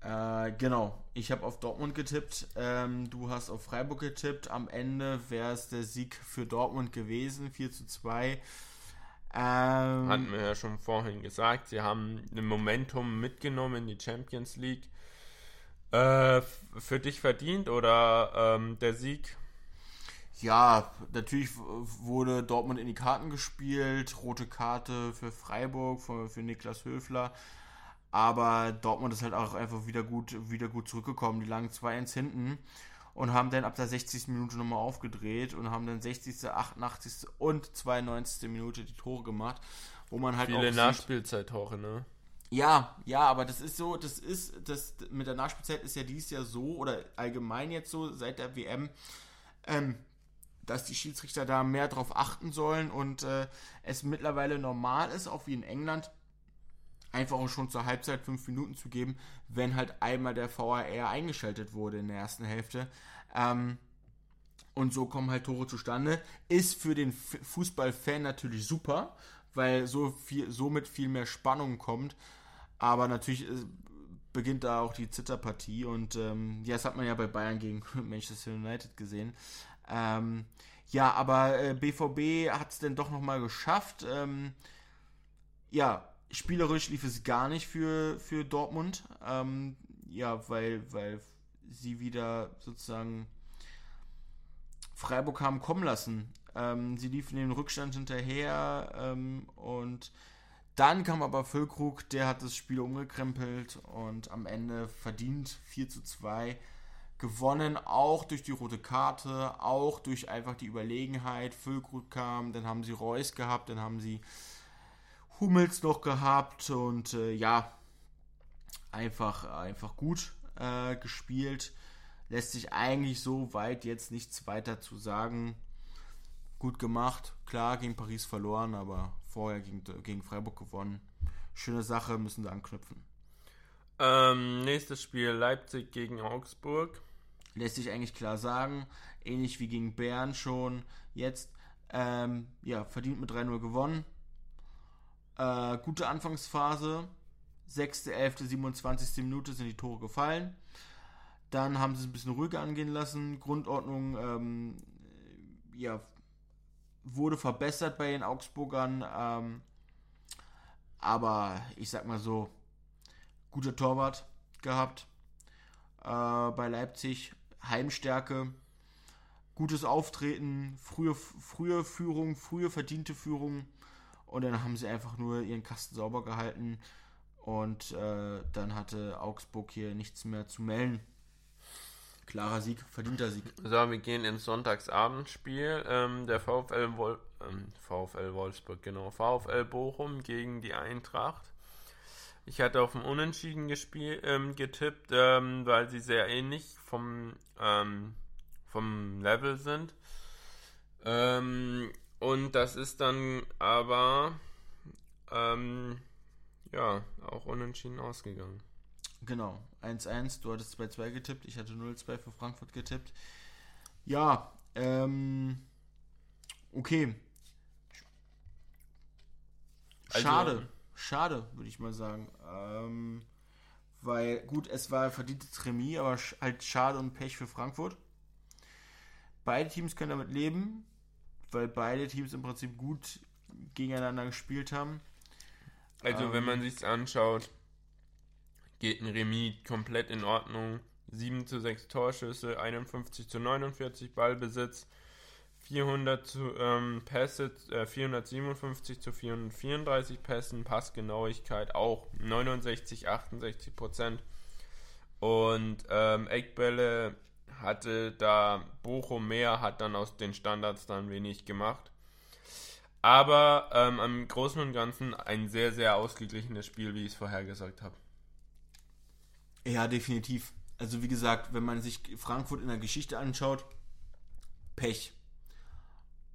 A: Äh, genau, ich habe auf Dortmund getippt, ähm, du hast auf Freiburg getippt. Am Ende wäre es der Sieg für Dortmund gewesen, 4 zu 2.
B: Ähm, Hatten wir ja schon vorhin gesagt, sie haben ein Momentum mitgenommen in die Champions League. Äh, für dich verdient oder ähm, der Sieg?
A: Ja, natürlich wurde Dortmund in die Karten gespielt. Rote Karte für Freiburg, für, für Niklas Höfler. Aber Dortmund ist halt auch einfach wieder gut, wieder gut zurückgekommen. Die lagen 2-1 hinten und haben dann ab der 60. Minute nochmal aufgedreht und haben dann 60., 88. und 92. Minute die Tore gemacht, wo man halt
B: Viele Nachspielzeit-Tore, ne?
A: Ja, ja, aber das ist so, das ist, das mit der Nachspielzeit ist ja dies Jahr so oder allgemein jetzt so seit der WM, ähm, dass die Schiedsrichter da mehr drauf achten sollen und äh, es mittlerweile normal ist, auch wie in England, einfach auch schon zur Halbzeit fünf Minuten zu geben, wenn halt einmal der VAR eingeschaltet wurde in der ersten Hälfte. Ähm, und so kommen halt Tore zustande. Ist für den Fußballfan natürlich super, weil so viel, somit viel mehr Spannung kommt. Aber natürlich äh, beginnt da auch die Zitterpartie und ähm, ja, das hat man ja bei Bayern gegen Manchester United gesehen. Ähm, ja, aber äh, BVB hat es denn doch nochmal geschafft. Ähm, ja, Spielerisch lief es gar nicht für, für Dortmund. Ähm, ja, weil, weil sie wieder sozusagen Freiburg haben kommen lassen. Ähm, sie liefen den Rückstand hinterher ähm, und dann kam aber Füllkrug, der hat das Spiel umgekrempelt und am Ende verdient 4 zu 2 gewonnen, auch durch die rote Karte, auch durch einfach die Überlegenheit. Füllkrug kam, dann haben sie Reus gehabt, dann haben sie Hummels noch gehabt und äh, ja, einfach, einfach gut äh, gespielt. Lässt sich eigentlich so weit jetzt nichts weiter zu sagen. Gut gemacht. Klar, gegen Paris verloren, aber vorher gegen, gegen Freiburg gewonnen. Schöne Sache, müssen sie anknüpfen.
B: Ähm, nächstes Spiel Leipzig gegen Augsburg.
A: Lässt sich eigentlich klar sagen. Ähnlich wie gegen Bern schon. Jetzt, ähm, ja, verdient mit 3-0 gewonnen. Äh, gute Anfangsphase. 6., 11., 27. Minute sind die Tore gefallen. Dann haben sie es ein bisschen ruhiger angehen lassen. Grundordnung ähm, ja, wurde verbessert bei den Augsburgern. Ähm, aber ich sag mal so, guter Torwart gehabt. Äh, bei Leipzig Heimstärke, gutes Auftreten, frühe, frühe Führung, frühe verdiente Führung. Und dann haben sie einfach nur ihren Kasten sauber gehalten. Und äh, dann hatte Augsburg hier nichts mehr zu melden. Klarer Sieg, verdienter Sieg.
B: So, wir gehen ins Sonntagsabendspiel. Ähm, der VfL, Wol ähm, VfL Wolfsburg, genau. VfL Bochum gegen die Eintracht. Ich hatte auf dem Unentschieden gespielt, ähm, getippt, ähm, weil sie sehr ähnlich vom, ähm, vom Level sind. Ähm, und das ist dann aber ja auch unentschieden ausgegangen.
A: Genau, 1-1, du hattest 2-2 getippt, ich hatte 0-2 für Frankfurt getippt. Ja, ähm, okay. Schade, also, schade, würde ich mal sagen. Ähm, weil, gut, es war verdientes Remis, aber halt schade und Pech für Frankfurt. Beide Teams können damit leben, weil beide Teams im Prinzip gut gegeneinander gespielt haben.
B: Also, ähm, wenn man sich anschaut, geht ein Remis komplett in Ordnung. 7 zu 6 Torschüsse, 51 zu 49 Ballbesitz, 400 zu, ähm, Pässe, äh, 457 zu 434 Pässen, Passgenauigkeit auch 69, 68 Prozent. Und ähm, Eckbälle hatte da Bochum mehr, hat dann aus den Standards dann wenig gemacht. Aber ähm, am Großen und Ganzen ein sehr, sehr ausgeglichenes Spiel, wie ich es vorher gesagt habe.
A: Ja, definitiv. Also wie gesagt, wenn man sich Frankfurt in der Geschichte anschaut, Pech.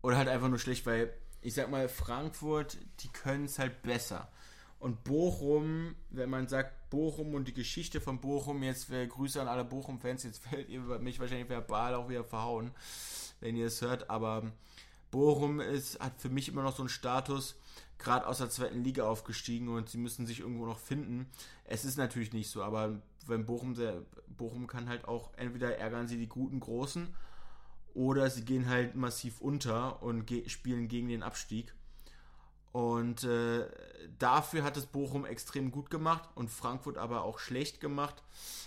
A: Oder halt einfach nur schlecht, weil ich sag mal, Frankfurt, die können es halt besser. Und Bochum, wenn man sagt Bochum und die Geschichte von Bochum, jetzt wäre Grüße an alle Bochum-Fans, jetzt werdet ihr mich wahrscheinlich verbal auch wieder verhauen, wenn ihr es hört, aber Bochum ist, hat für mich immer noch so einen Status, gerade aus der zweiten Liga aufgestiegen und sie müssen sich irgendwo noch finden. Es ist natürlich nicht so, aber wenn Bochum, der, Bochum kann halt auch, entweder ärgern sie die guten Großen oder sie gehen halt massiv unter und ge spielen gegen den Abstieg. Und äh, dafür hat es Bochum extrem gut gemacht und Frankfurt aber auch schlecht gemacht.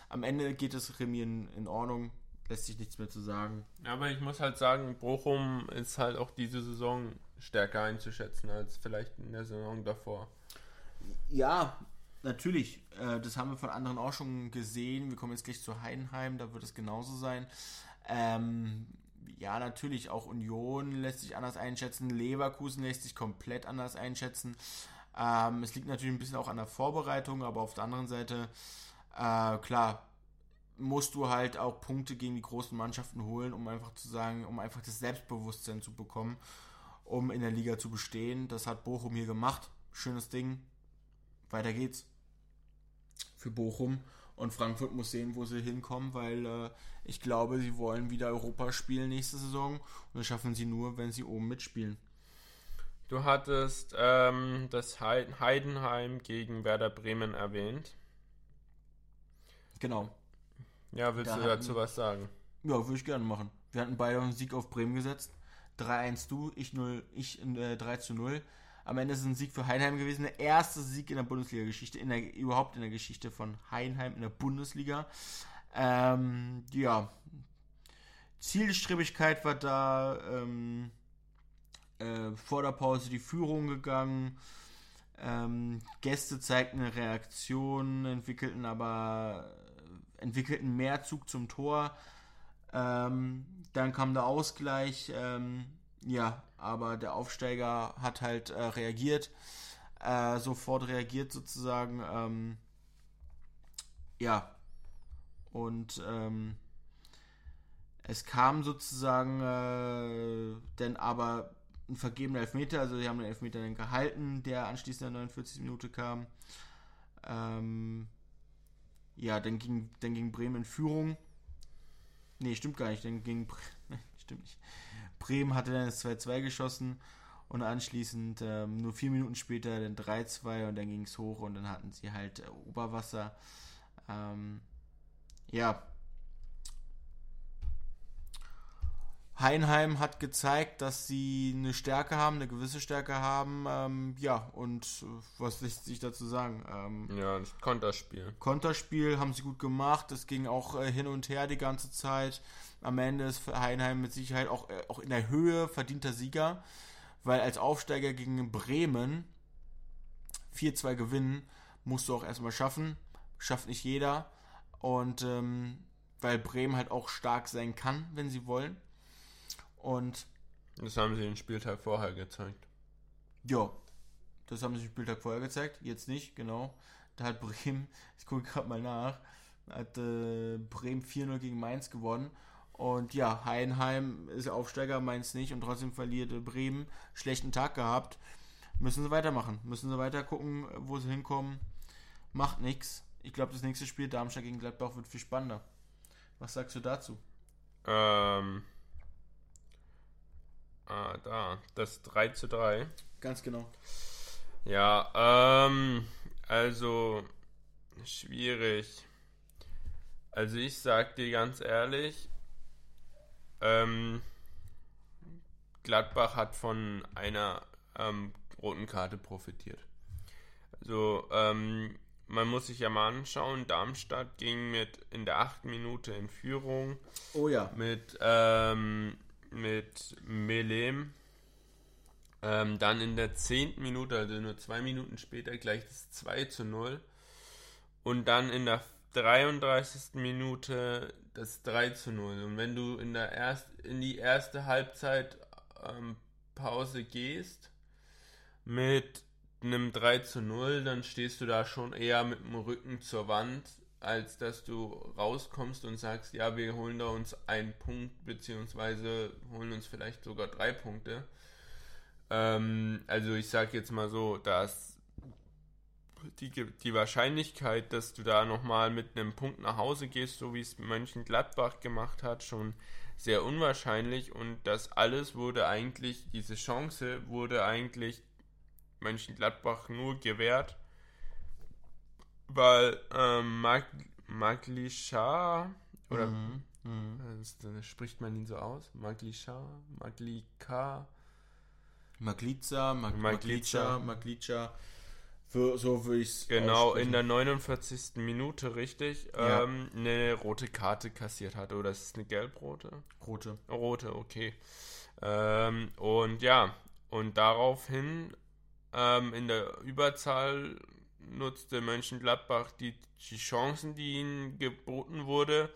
A: Am Ende geht es Remis in, in Ordnung, lässt sich nichts mehr zu sagen.
B: Aber ich muss halt sagen, Bochum ist halt auch diese Saison stärker einzuschätzen als vielleicht in der Saison davor.
A: Ja, natürlich. Äh, das haben wir von anderen auch schon gesehen. Wir kommen jetzt gleich zu Heidenheim, da wird es genauso sein. Ähm, ja, natürlich, auch Union lässt sich anders einschätzen, Leverkusen lässt sich komplett anders einschätzen. Ähm, es liegt natürlich ein bisschen auch an der Vorbereitung, aber auf der anderen Seite, äh, klar, musst du halt auch Punkte gegen die großen Mannschaften holen, um einfach zu sagen, um einfach das Selbstbewusstsein zu bekommen, um in der Liga zu bestehen. Das hat Bochum hier gemacht. Schönes Ding. Weiter geht's. Für Bochum. Und Frankfurt muss sehen, wo sie hinkommen, weil äh, ich glaube, sie wollen wieder Europa spielen nächste Saison. Und das schaffen sie nur, wenn sie oben mitspielen.
B: Du hattest ähm, das Heidenheim gegen Werder Bremen erwähnt.
A: Genau.
B: Ja, willst da du dazu was sagen?
A: Ja, würde ich gerne machen. Wir hatten beide einen Sieg auf Bremen gesetzt. 3-1 du, ich 0, ich äh, 3 zu 0. Am Ende ist es ein Sieg für Heinheim gewesen. Der erste Sieg in der Bundesliga-Geschichte, in der, überhaupt in der Geschichte von Heinheim in der Bundesliga. Ähm, ja. Zielstrebigkeit war da. Ähm, äh, vor der Pause die Führung gegangen. Ähm, Gäste zeigten eine Reaktion, entwickelten aber entwickelten mehr Zug zum Tor. Ähm, dann kam der Ausgleich. Ähm, ja, aber der Aufsteiger hat halt äh, reagiert, äh, sofort reagiert sozusagen. Ähm, ja, und ähm, es kam sozusagen äh, dann aber ein vergebener Elfmeter, also sie haben den Elfmeter dann gehalten, der anschließend in der 49. Minute kam. Ähm, ja, dann ging, dann ging Bremen in Führung. Nee, stimmt gar nicht. Dann ging. Nee, stimmt nicht. Bremen hatte dann das 2-2 geschossen und anschließend ähm, nur vier Minuten später dann 3-2 und dann ging es hoch und dann hatten sie halt äh, Oberwasser. Ähm, ja. Heinheim hat gezeigt, dass sie eine Stärke haben, eine gewisse Stärke haben. Ähm, ja, und äh, was lässt sich dazu sagen? Ähm,
B: ja, ein Konterspiel.
A: Konterspiel haben sie gut gemacht. Es ging auch äh, hin und her die ganze Zeit am Ende ist für Heinheim mit Sicherheit auch, äh, auch in der Höhe verdienter Sieger, weil als Aufsteiger gegen Bremen 4-2 gewinnen, musst du auch erstmal schaffen. Schafft nicht jeder. Und ähm, weil Bremen halt auch stark sein kann, wenn sie wollen. Und
B: das haben sie den Spieltag vorher gezeigt.
A: Ja, das haben sie den Spieltag vorher gezeigt, jetzt nicht, genau. Da hat Bremen, ich gucke gerade mal nach, hat äh, Bremen 4-0 gegen Mainz gewonnen. Und ja, Heidenheim ist Aufsteiger, Mainz nicht und trotzdem verliert Bremen. Schlechten Tag gehabt. Müssen sie weitermachen. Müssen sie weiter gucken, wo sie hinkommen. Macht nichts. Ich glaube, das nächste Spiel Darmstadt gegen Gladbach wird viel spannender. Was sagst du dazu?
B: Ähm. Ah, da. Das 3 zu 3.
A: Ganz genau.
B: Ja, ähm. Also. Schwierig. Also, ich sag dir ganz ehrlich. Ähm. Gladbach hat von einer ähm, roten Karte profitiert. Also, ähm, man muss sich ja mal anschauen, Darmstadt ging mit in der achten Minute in Führung.
A: Oh ja.
B: Mit, ähm, mit Melem. Ähm, dann in der zehnten Minute, also nur zwei Minuten später, gleich das 2 zu 0. Und dann in der 33. Minute das 3 zu 0. Und wenn du in, der erst, in die erste Halbzeit ähm, gehst mit einem 3 zu 0, dann stehst du da schon eher mit dem Rücken zur Wand, als dass du rauskommst und sagst, ja, wir holen da uns einen Punkt, beziehungsweise holen uns vielleicht sogar drei Punkte. Ähm, also ich sag jetzt mal so, dass die, die Wahrscheinlichkeit, dass du da nochmal mit einem Punkt nach Hause gehst, so wie es Mönchengladbach gemacht hat, schon sehr unwahrscheinlich und das alles wurde eigentlich, diese Chance wurde eigentlich Mönchengladbach nur gewährt, weil ähm, Mag oder mhm, mh. das, das, spricht man ihn so aus? Maglischar, Maglika,
A: Maglica, Mag Maglica, Maglica. Für, so würde ich es
B: Genau, in der 49. Minute, richtig, ja. ähm, eine rote Karte kassiert hat. Oder ist es eine gelb-rote?
A: Rote.
B: Rote, okay. Ähm, und ja, und daraufhin ähm, in der Überzahl nutzte Mönchengladbach die, die Chancen, die ihnen geboten wurde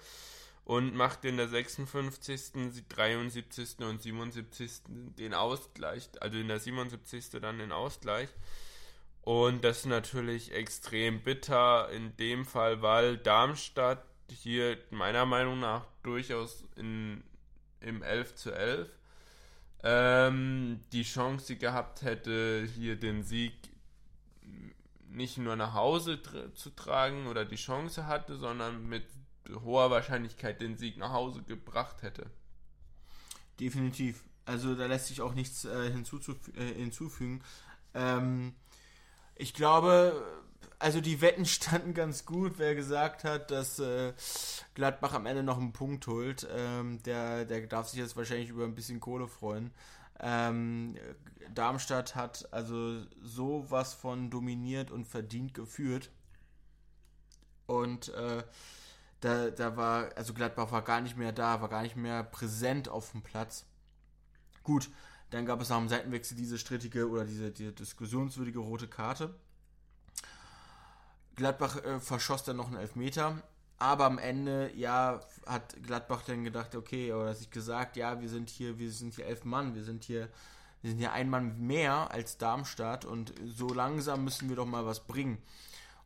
B: und machte in der 56., 73. und 77. den Ausgleich, also in der 77. dann den Ausgleich. Und das ist natürlich extrem bitter in dem Fall, weil Darmstadt hier meiner Meinung nach durchaus in, im 11 zu 11 ähm, die Chance gehabt hätte, hier den Sieg nicht nur nach Hause tra zu tragen oder die Chance hatte, sondern mit hoher Wahrscheinlichkeit den Sieg nach Hause gebracht hätte.
A: Definitiv. Also da lässt sich auch nichts äh, äh, hinzufügen. Ähm, ich glaube, also die Wetten standen ganz gut, wer gesagt hat, dass äh, Gladbach am Ende noch einen Punkt holt. Ähm, der, der darf sich jetzt wahrscheinlich über ein bisschen Kohle freuen. Ähm, Darmstadt hat also sowas von dominiert und verdient geführt. Und äh, da, da war, also Gladbach war gar nicht mehr da, war gar nicht mehr präsent auf dem Platz. Gut, dann gab es nach dem Seitenwechsel diese strittige oder diese, diese diskussionswürdige rote Karte. Gladbach äh, verschoss dann noch einen Elfmeter. Aber am Ende, ja, hat Gladbach dann gedacht, okay, oder sich gesagt, ja, wir sind hier, wir sind hier elf Mann, wir sind hier, wir sind hier ein Mann mehr als Darmstadt und so langsam müssen wir doch mal was bringen.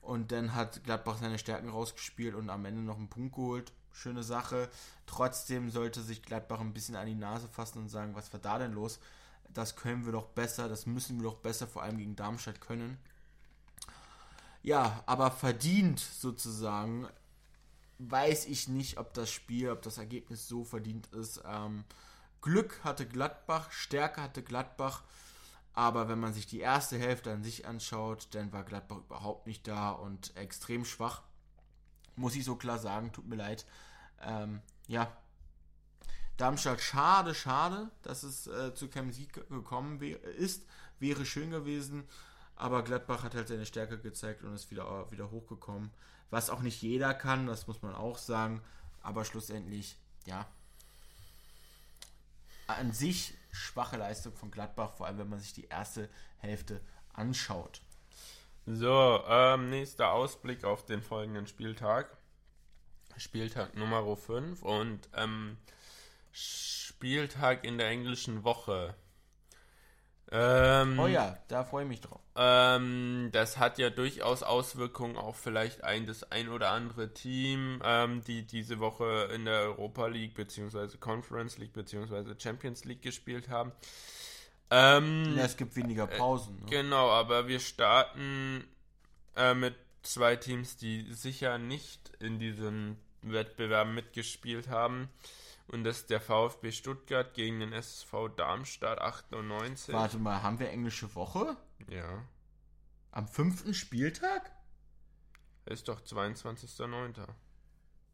A: Und dann hat Gladbach seine Stärken rausgespielt und am Ende noch einen Punkt geholt. Schöne Sache. Trotzdem sollte sich Gladbach ein bisschen an die Nase fassen und sagen, was war da denn los? Das können wir doch besser, das müssen wir doch besser, vor allem gegen Darmstadt können. Ja, aber verdient sozusagen, weiß ich nicht, ob das Spiel, ob das Ergebnis so verdient ist. Ähm, Glück hatte Gladbach, Stärke hatte Gladbach, aber wenn man sich die erste Hälfte an sich anschaut, dann war Gladbach überhaupt nicht da und extrem schwach. Muss ich so klar sagen, tut mir leid. Ähm, ja, Darmstadt, schade, schade, dass es äh, zu keinem Sieg gekommen ist. Wäre schön gewesen. Aber Gladbach hat halt seine Stärke gezeigt und ist wieder, wieder hochgekommen. Was auch nicht jeder kann, das muss man auch sagen. Aber schlussendlich, ja, an sich schwache Leistung von Gladbach, vor allem wenn man sich die erste Hälfte anschaut.
B: So, ähm, nächster Ausblick auf den folgenden Spieltag. Spieltag Nummer 5 und ähm, Spieltag in der englischen Woche.
A: Ähm, oh ja, da freue ich mich drauf.
B: Ähm, das hat ja durchaus Auswirkungen auf vielleicht ein das ein oder andere Team, ähm, die diese Woche in der Europa League bzw. Conference League bzw. Champions League gespielt haben.
A: Ähm, ja, es gibt weniger äh, Pausen.
B: Ne? Genau, aber wir starten äh, mit zwei Teams, die sicher nicht in diesen Wettbewerben mitgespielt haben. Und das ist der VfB Stuttgart gegen den SV Darmstadt 98.
A: Warte mal, haben wir englische Woche?
B: Ja.
A: Am fünften Spieltag?
B: Ist doch 22.09.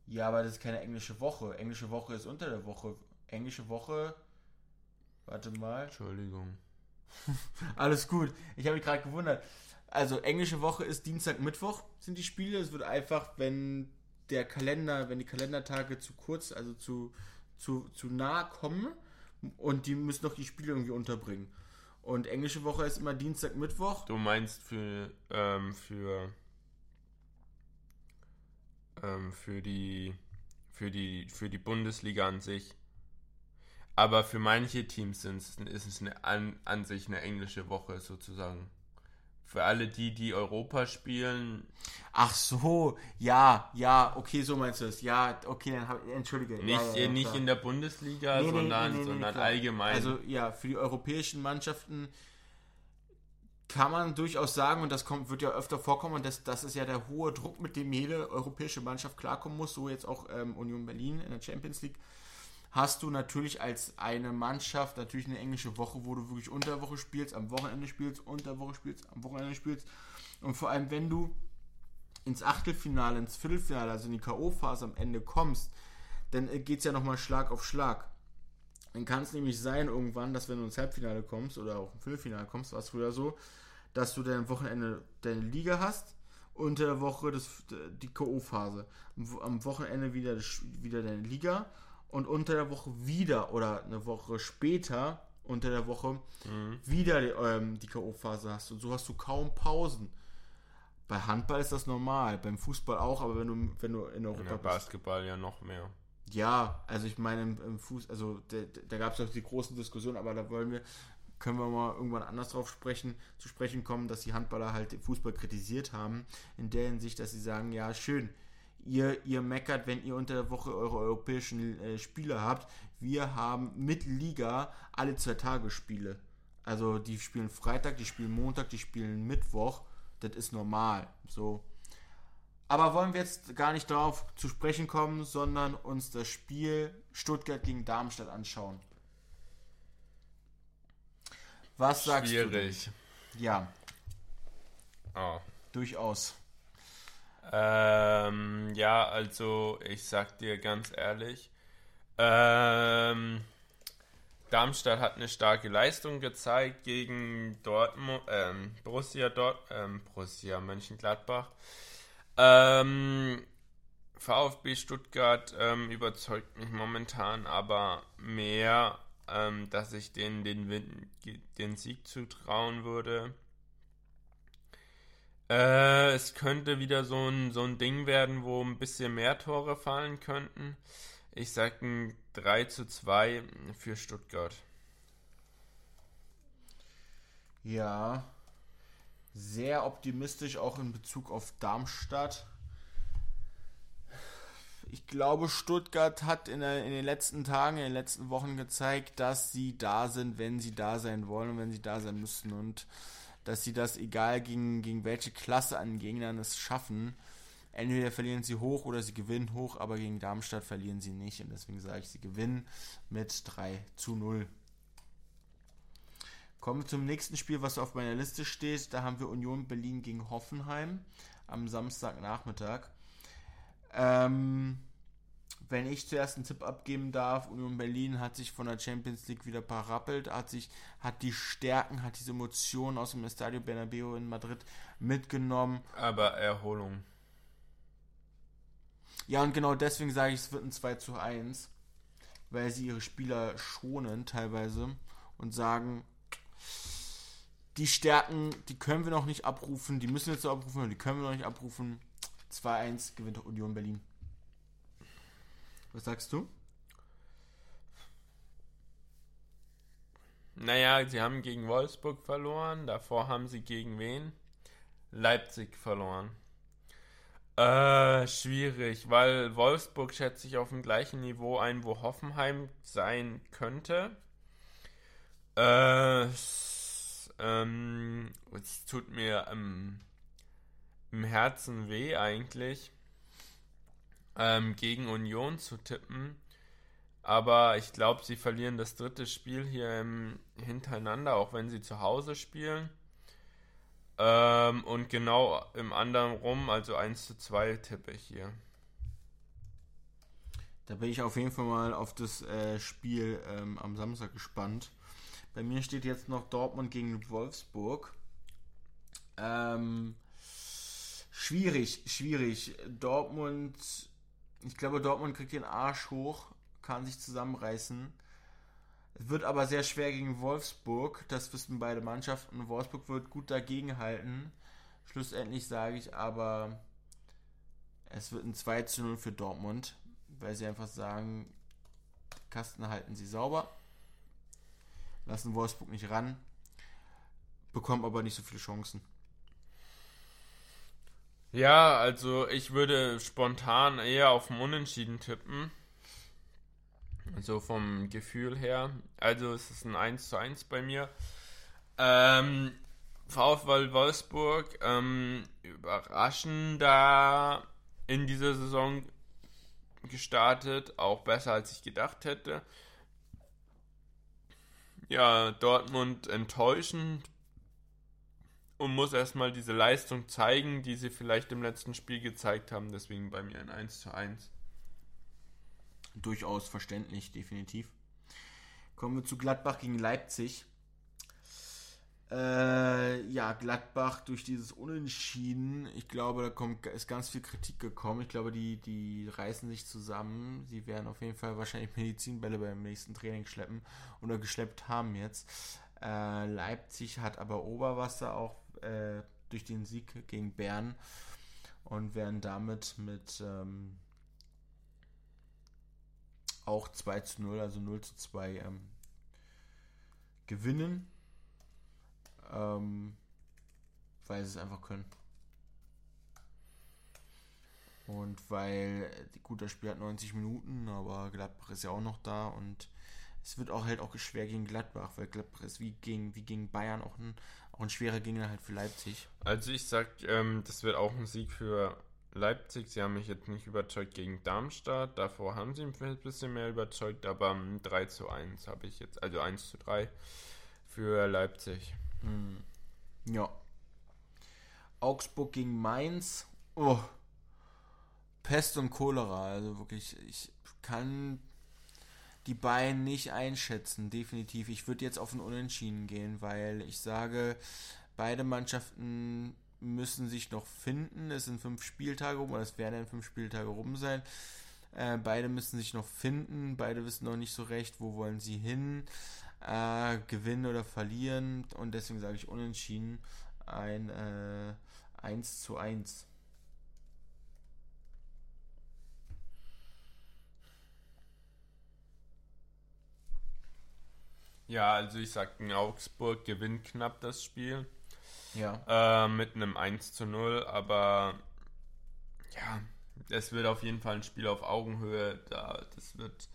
A: Ja, aber das ist keine englische Woche. Englische Woche ist unter der Woche. Englische Woche. Warte mal.
B: Entschuldigung.
A: Alles gut. Ich habe mich gerade gewundert. Also, englische Woche ist Dienstag, Mittwoch sind die Spiele. Es wird einfach, wenn der Kalender, wenn die Kalendertage zu kurz, also zu zu, zu nah kommen und die müssen noch die Spiele irgendwie unterbringen. Und englische Woche ist immer Dienstag, Mittwoch.
B: Du meinst für, ähm, für, ähm, für die, für die, für die Bundesliga an sich. Aber für manche Teams ist es eine, an, an sich eine englische Woche sozusagen für alle die, die Europa spielen.
A: Ach so, ja, ja, okay, so meinst du es. Ja, okay, dann hab, entschuldige.
B: Nicht,
A: ja, ja,
B: nicht in der Bundesliga, nee, sondern, nee, nee, sondern allgemein.
A: Also ja, für die europäischen Mannschaften kann man durchaus sagen, und das kommt, wird ja öfter vorkommen, und das, das ist ja der hohe Druck, mit dem jede europäische Mannschaft klarkommen muss, so jetzt auch ähm, Union Berlin in der Champions League hast du natürlich als eine Mannschaft natürlich eine englische Woche, wo du wirklich unter Woche spielst, am Wochenende spielst, unter Woche spielst, am Wochenende spielst. Und vor allem, wenn du ins Achtelfinale, ins Viertelfinale, also in die K.O.-Phase am Ende kommst, dann äh, geht es ja nochmal Schlag auf Schlag. Dann kann es nämlich sein, irgendwann, dass wenn du ins Halbfinale kommst oder auch im Viertelfinale kommst, war es früher so, dass du dann am Wochenende deine Liga hast, unter der Woche das, die K.O.-Phase. Am Wochenende wieder, wieder deine Liga und unter der Woche wieder oder eine Woche später unter der Woche mhm. wieder die, ähm, die K.O.-Phase hast. Und so hast du kaum Pausen. Bei Handball ist das normal, beim Fußball auch, aber wenn du, wenn du in Europa in
B: Basketball bist, ja noch mehr.
A: Ja, also ich meine im, im Fuß, also da gab es auch die großen Diskussionen, aber da wollen wir, können wir mal irgendwann anders drauf sprechen, zu sprechen kommen, dass die Handballer halt den Fußball kritisiert haben, in der Hinsicht, dass sie sagen, ja schön, ihr, ihr meckert, wenn ihr unter der Woche eure europäischen äh, Spiele habt. Wir haben mit Liga alle zwei Tage Spiele. Also die spielen Freitag, die spielen Montag, die spielen Mittwoch. Das ist normal. So. Aber wollen wir jetzt gar nicht darauf zu sprechen kommen, sondern uns das Spiel Stuttgart gegen Darmstadt anschauen. Was sagst
B: Schwierig.
A: du? Schwierig. Ja. Oh. Durchaus.
B: Ähm, ja, also ich sag dir ganz ehrlich, ähm, Darmstadt hat eine starke Leistung gezeigt gegen Dortmund, ähm, Borussia Dort, ähm, Borussia Mönchengladbach. Ähm, VfB Stuttgart ähm, überzeugt mich momentan aber mehr, ähm, dass ich denen den, den Sieg zutrauen würde. Äh, es könnte wieder so ein, so ein Ding werden, wo ein bisschen mehr Tore fallen könnten. Ich sage ein 3 zu 2 für Stuttgart.
A: Ja, sehr optimistisch auch in Bezug auf Darmstadt. Ich glaube, Stuttgart hat in, der, in, den letzten Tagen, in den letzten Wochen gezeigt, dass sie da sind, wenn sie da sein wollen und wenn sie da sein müssen. Und dass sie das, egal gegen, gegen welche Klasse an Gegnern es schaffen, entweder verlieren sie hoch oder sie gewinnen hoch, aber gegen Darmstadt verlieren sie nicht. Und deswegen sage ich, sie gewinnen mit 3 zu 0. Kommen wir zum nächsten Spiel, was auf meiner Liste steht. Da haben wir Union Berlin gegen Hoffenheim am Samstagnachmittag. Ähm, wenn ich zuerst einen Tipp abgeben darf, Union Berlin hat sich von der Champions League wieder parappelt, hat sich, hat die Stärken, hat diese Emotionen aus dem Estadio Bernabeu in Madrid mitgenommen.
B: Aber Erholung.
A: Ja, und genau deswegen sage ich, es wird ein 2 zu 1, weil sie ihre Spieler schonen teilweise und sagen, die Stärken, die können wir noch nicht abrufen, die müssen wir jetzt abrufen, die können wir noch nicht abrufen. 2-1 gewinnt Union Berlin. Was sagst du?
B: Naja, sie haben gegen Wolfsburg verloren. Davor haben sie gegen wen? Leipzig verloren. Äh, schwierig, weil Wolfsburg schätze ich auf dem gleichen Niveau ein, wo Hoffenheim sein könnte. Äh, es, ähm, es tut mir ähm, im Herzen weh eigentlich, ähm, gegen Union zu tippen. Aber ich glaube, sie verlieren das dritte Spiel hier im, hintereinander, auch wenn sie zu Hause spielen. Ähm, und genau im anderen rum, also 1 zu 2 tippe ich hier.
A: Da bin ich auf jeden Fall mal auf das äh, Spiel ähm, am Samstag gespannt. Bei mir steht jetzt noch Dortmund gegen Wolfsburg. Ähm, schwierig, schwierig. Dortmund, ich glaube, Dortmund kriegt den Arsch hoch, kann sich zusammenreißen. Es wird aber sehr schwer gegen Wolfsburg. Das wissen beide Mannschaften. Wolfsburg wird gut dagegenhalten. Schlussendlich sage ich aber, es wird ein 2 zu 0 für Dortmund, weil sie einfach sagen, Kasten halten sie sauber, lassen Wolfsburg nicht ran, bekommen aber nicht so viele Chancen.
B: Ja, also ich würde spontan eher auf dem Unentschieden tippen. So vom Gefühl her. Also es ist ein 1 zu 1 bei mir. Ähm, VfL Wolfsburg ähm, überraschender in dieser Saison gestartet, auch besser als ich gedacht hätte. Ja, Dortmund enttäuschend und muss erstmal diese Leistung zeigen, die sie vielleicht im letzten Spiel gezeigt haben. Deswegen bei mir ein 1 zu 1
A: durchaus verständlich, definitiv. Kommen wir zu Gladbach gegen Leipzig. Äh, ja, Gladbach durch dieses Unentschieden, ich glaube, da kommt, ist ganz viel Kritik gekommen. Ich glaube, die, die reißen sich zusammen. Sie werden auf jeden Fall wahrscheinlich Medizinbälle beim nächsten Training schleppen oder geschleppt haben jetzt. Äh, Leipzig hat aber Oberwasser auch äh, durch den Sieg gegen Bern und werden damit mit ähm, auch 2 zu 0, also 0 zu 2 ähm, gewinnen. Ähm, weil sie es einfach können. Und weil, gut, das Spiel hat 90 Minuten, aber Gladbach ist ja auch noch da und es wird auch halt auch schwer gegen Gladbach, weil Gladbach ist wie gegen, wie gegen Bayern auch ein, auch ein schwerer Gegner halt für Leipzig.
B: Also ich sag, ähm, das wird auch ein Sieg für Leipzig, sie haben mich jetzt nicht überzeugt gegen Darmstadt. Davor haben sie mich ein bisschen mehr überzeugt, aber 3 zu 1 habe ich jetzt, also 1 zu 3 für Leipzig.
A: Hm. Ja. Augsburg gegen Mainz. Oh. Pest und Cholera. Also wirklich, ich kann die beiden nicht einschätzen, definitiv. Ich würde jetzt auf ein Unentschieden gehen, weil ich sage, beide Mannschaften müssen sich noch finden. Es sind fünf Spieltage rum, oder es werden dann fünf Spieltage rum sein. Äh, beide müssen sich noch finden. Beide wissen noch nicht so recht, wo wollen sie hin. Äh, gewinnen oder verlieren. Und deswegen sage ich unentschieden ein äh, 1 zu 1.
B: Ja, also ich sage, Augsburg gewinnt knapp das Spiel.
A: Ja.
B: Äh, mit einem 1 zu 0, aber ja, es wird auf jeden Fall ein Spiel auf Augenhöhe. Da, das wird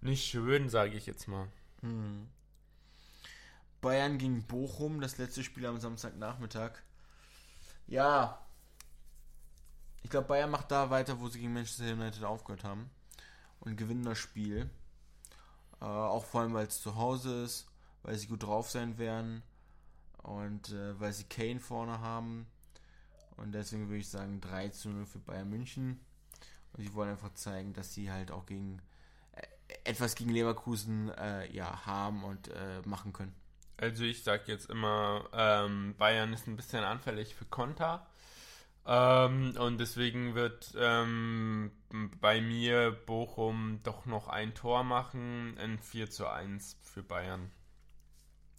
B: nicht schön, sage ich jetzt mal.
A: Hm. Bayern gegen Bochum, das letzte Spiel am Samstagnachmittag. Ja. Ich glaube, Bayern macht da weiter, wo sie gegen Manchester United aufgehört haben. Und gewinnen das Spiel. Äh, auch vor allem, weil es zu Hause ist, weil sie gut drauf sein werden. Und äh, weil sie Kane vorne haben. Und deswegen würde ich sagen 3 zu 0 für Bayern München. Und sie wollen einfach zeigen, dass sie halt auch gegen äh, etwas gegen Leverkusen äh, ja, haben und äh, machen können.
B: Also ich sage jetzt immer, ähm, Bayern ist ein bisschen anfällig für Konter. Ähm, und deswegen wird ähm, bei mir Bochum doch noch ein Tor machen. Ein 4 zu 1 für Bayern.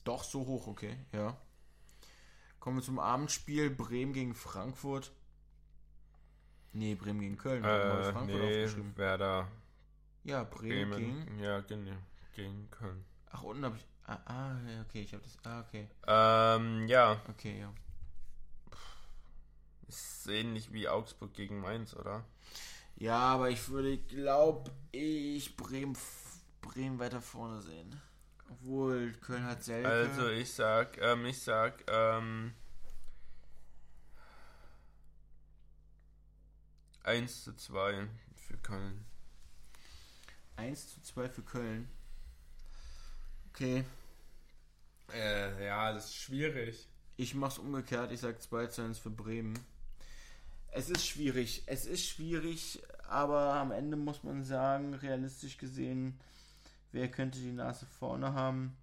A: Doch so hoch, okay, ja. Kommen wir zum Abendspiel. Bremen gegen Frankfurt. Nee, Bremen gegen Köln.
B: Äh, Frankfurt nee, Werder.
A: Ja, Bremen,
B: Bremen.
A: gegen.
B: Ja, genau. Gegen Köln.
A: Ach, unten habe ich. Ah, ah, okay, ich habe das. Ah, okay.
B: Ähm, ja.
A: Okay, ja.
B: Ist ähnlich wie Augsburg gegen Mainz, oder?
A: Ja, aber ich würde, glaube ich, Bremen, Bremen weiter vorne sehen. Obwohl, Köln hat Selke.
B: Also ich sag, ähm, ich sag, ähm, 1 zu 2 für Köln.
A: 1 zu 2 für Köln. Okay.
B: Äh, ja, das ist schwierig.
A: Ich mach's umgekehrt, ich sag 2 zu 1 für Bremen. Es ist schwierig, es ist schwierig, aber am Ende muss man sagen, realistisch gesehen, wer könnte die Nase vorne haben?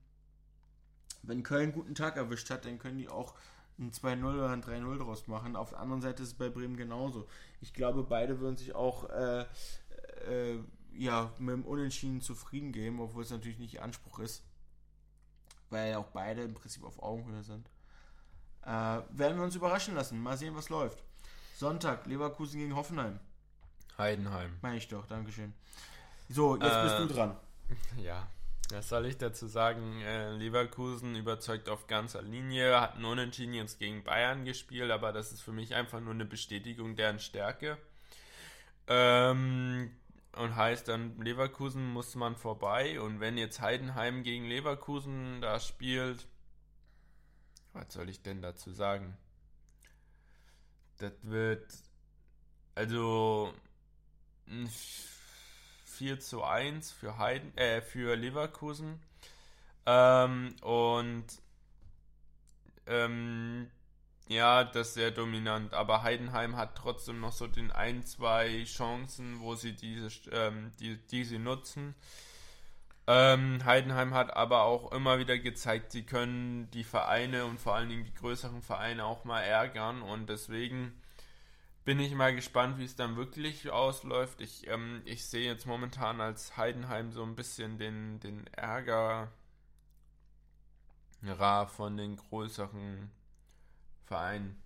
A: Wenn Köln einen guten Tag erwischt hat, dann können die auch ein 2-0 oder ein 3-0 draus machen. Auf der anderen Seite ist es bei Bremen genauso. Ich glaube, beide würden sich auch äh, äh, ja, mit dem Unentschieden zufrieden geben, obwohl es natürlich nicht Anspruch ist. Weil auch beide im Prinzip auf Augenhöhe sind. Äh, werden wir uns überraschen lassen. Mal sehen, was läuft. Sonntag, Leverkusen gegen Hoffenheim.
B: Heidenheim.
A: Meine ich doch, Dankeschön. So, jetzt
B: Äh,
A: bist du dran.
B: Ja, was soll ich dazu sagen? Äh, Leverkusen überzeugt auf ganzer Linie, hat einen Unentschieden jetzt gegen Bayern gespielt, aber das ist für mich einfach nur eine Bestätigung deren Stärke. Ähm, und heißt dann, Leverkusen muss man vorbei und wenn jetzt Heidenheim gegen Leverkusen da spielt, was soll ich denn dazu sagen? Das wird also ein 4 zu 1 für, Heiden, äh, für Leverkusen. Ähm, und ähm, ja, das ist sehr dominant. Aber Heidenheim hat trotzdem noch so den ein, zwei Chancen, wo sie diese, ähm, die, die sie nutzen. Ähm, Heidenheim hat aber auch immer wieder gezeigt, sie können die Vereine und vor allen Dingen die größeren Vereine auch mal ärgern und deswegen bin ich mal gespannt, wie es dann wirklich ausläuft. Ich, ähm, ich sehe jetzt momentan als Heidenheim so ein bisschen den, den Ärger von den größeren Vereinen.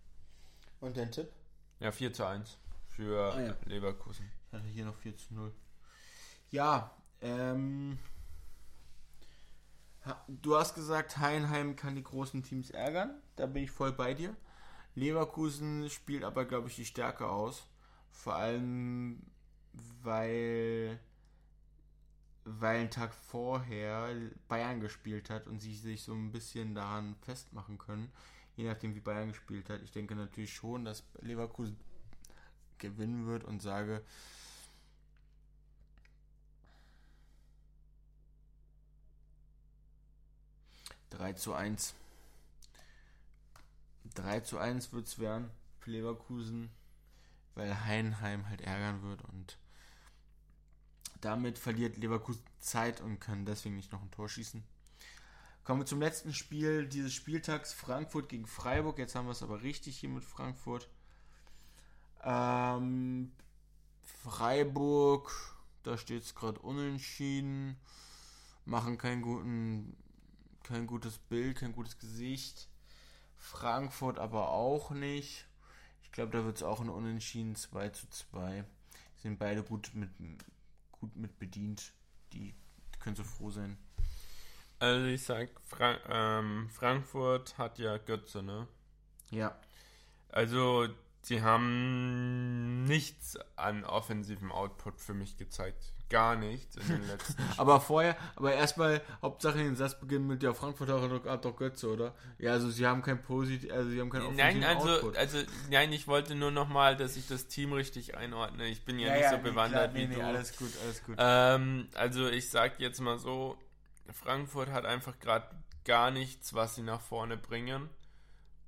A: Und dein Tipp?
B: Ja, 4 zu 1 für
A: Ah, ja.
B: Leverkusen.
A: Ich hatte hier noch 4 zu 0. Ja, ähm. Du hast gesagt, Heidenheim kann die großen Teams ärgern. Da bin ich voll bei dir. Leverkusen spielt aber, glaube ich, die Stärke aus. Vor allem, weil, weil ein Tag vorher Bayern gespielt hat und sie sich so ein bisschen daran festmachen können. Je nachdem, wie Bayern gespielt hat. Ich denke natürlich schon, dass Leverkusen gewinnen wird und sage, 3 zu 1. 3 zu 1 wird es werden für Leverkusen, weil Heidenheim halt ärgern wird und damit verliert Leverkusen Zeit und kann deswegen nicht noch ein Tor schießen. Kommen wir zum letzten Spiel dieses Spieltags, Frankfurt gegen Freiburg. Jetzt haben wir es aber richtig hier mit Frankfurt. Ähm, Freiburg, da steht es gerade unentschieden, machen keinen guten kein gutes Bild, kein gutes Gesicht. Frankfurt aber auch nicht. Ich glaube, da wird es auch ein Unentschieden 2 zu 2. Sind beide gut mit, gut mit bedient. Die können so froh sein.
B: Also ich sag, Fra ähm, Frankfurt hat ja Götze, ne?
A: Ja.
B: Also sie haben nichts an offensivem Output für mich gezeigt. Gar nichts in den letzten
A: Aber vorher, aber erstmal, Hauptsache den Satz beginnen mit, ja, Frankfurt hat doch, Götze, oder? Ja, also sie haben kein Posit, also sie haben kein
B: Nein, also,
A: Output.
B: also, nein, ich wollte nur nochmal, dass ich das Team richtig einordne. Ich bin ja, nicht so
A: nee,
B: bewandert
A: klar, nee,
B: wie
A: nee,
B: du.
A: alles gut, alles gut.
B: Ähm, also ich sag jetzt mal so, Frankfurt hat einfach gerade gar nichts, was sie nach vorne bringen.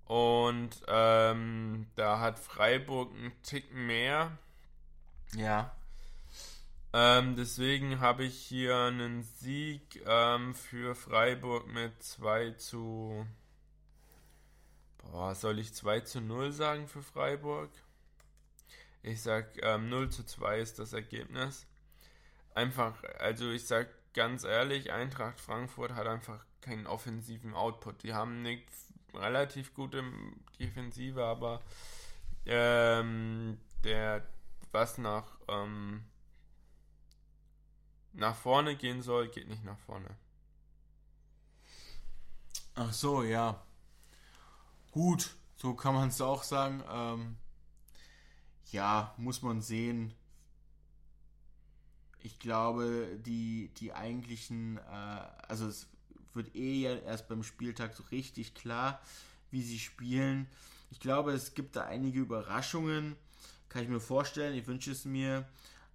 B: Und ähm, da hat Freiburg einen Ticken mehr.
A: ja.
B: Ähm, deswegen habe ich hier einen Sieg ähm, für Freiburg mit 2 zu. Boah, soll ich 2 zu 0 sagen für Freiburg? Ich sag ähm, 0 zu 2 ist das Ergebnis. Einfach, also ich sag ganz ehrlich, Eintracht Frankfurt hat einfach keinen offensiven Output. Die haben eine relativ gute Defensive, aber ähm, der was nach ähm, nach vorne gehen soll, geht nicht nach vorne.
A: Ach so, ja. Gut, so kann man es auch sagen. Ähm, ja, muss man sehen. Ich glaube, die, die eigentlichen, äh, also es wird eh ja erst beim Spieltag so richtig klar, wie sie spielen. Ich glaube, es gibt da einige Überraschungen. Kann ich mir vorstellen. Ich wünsche es mir.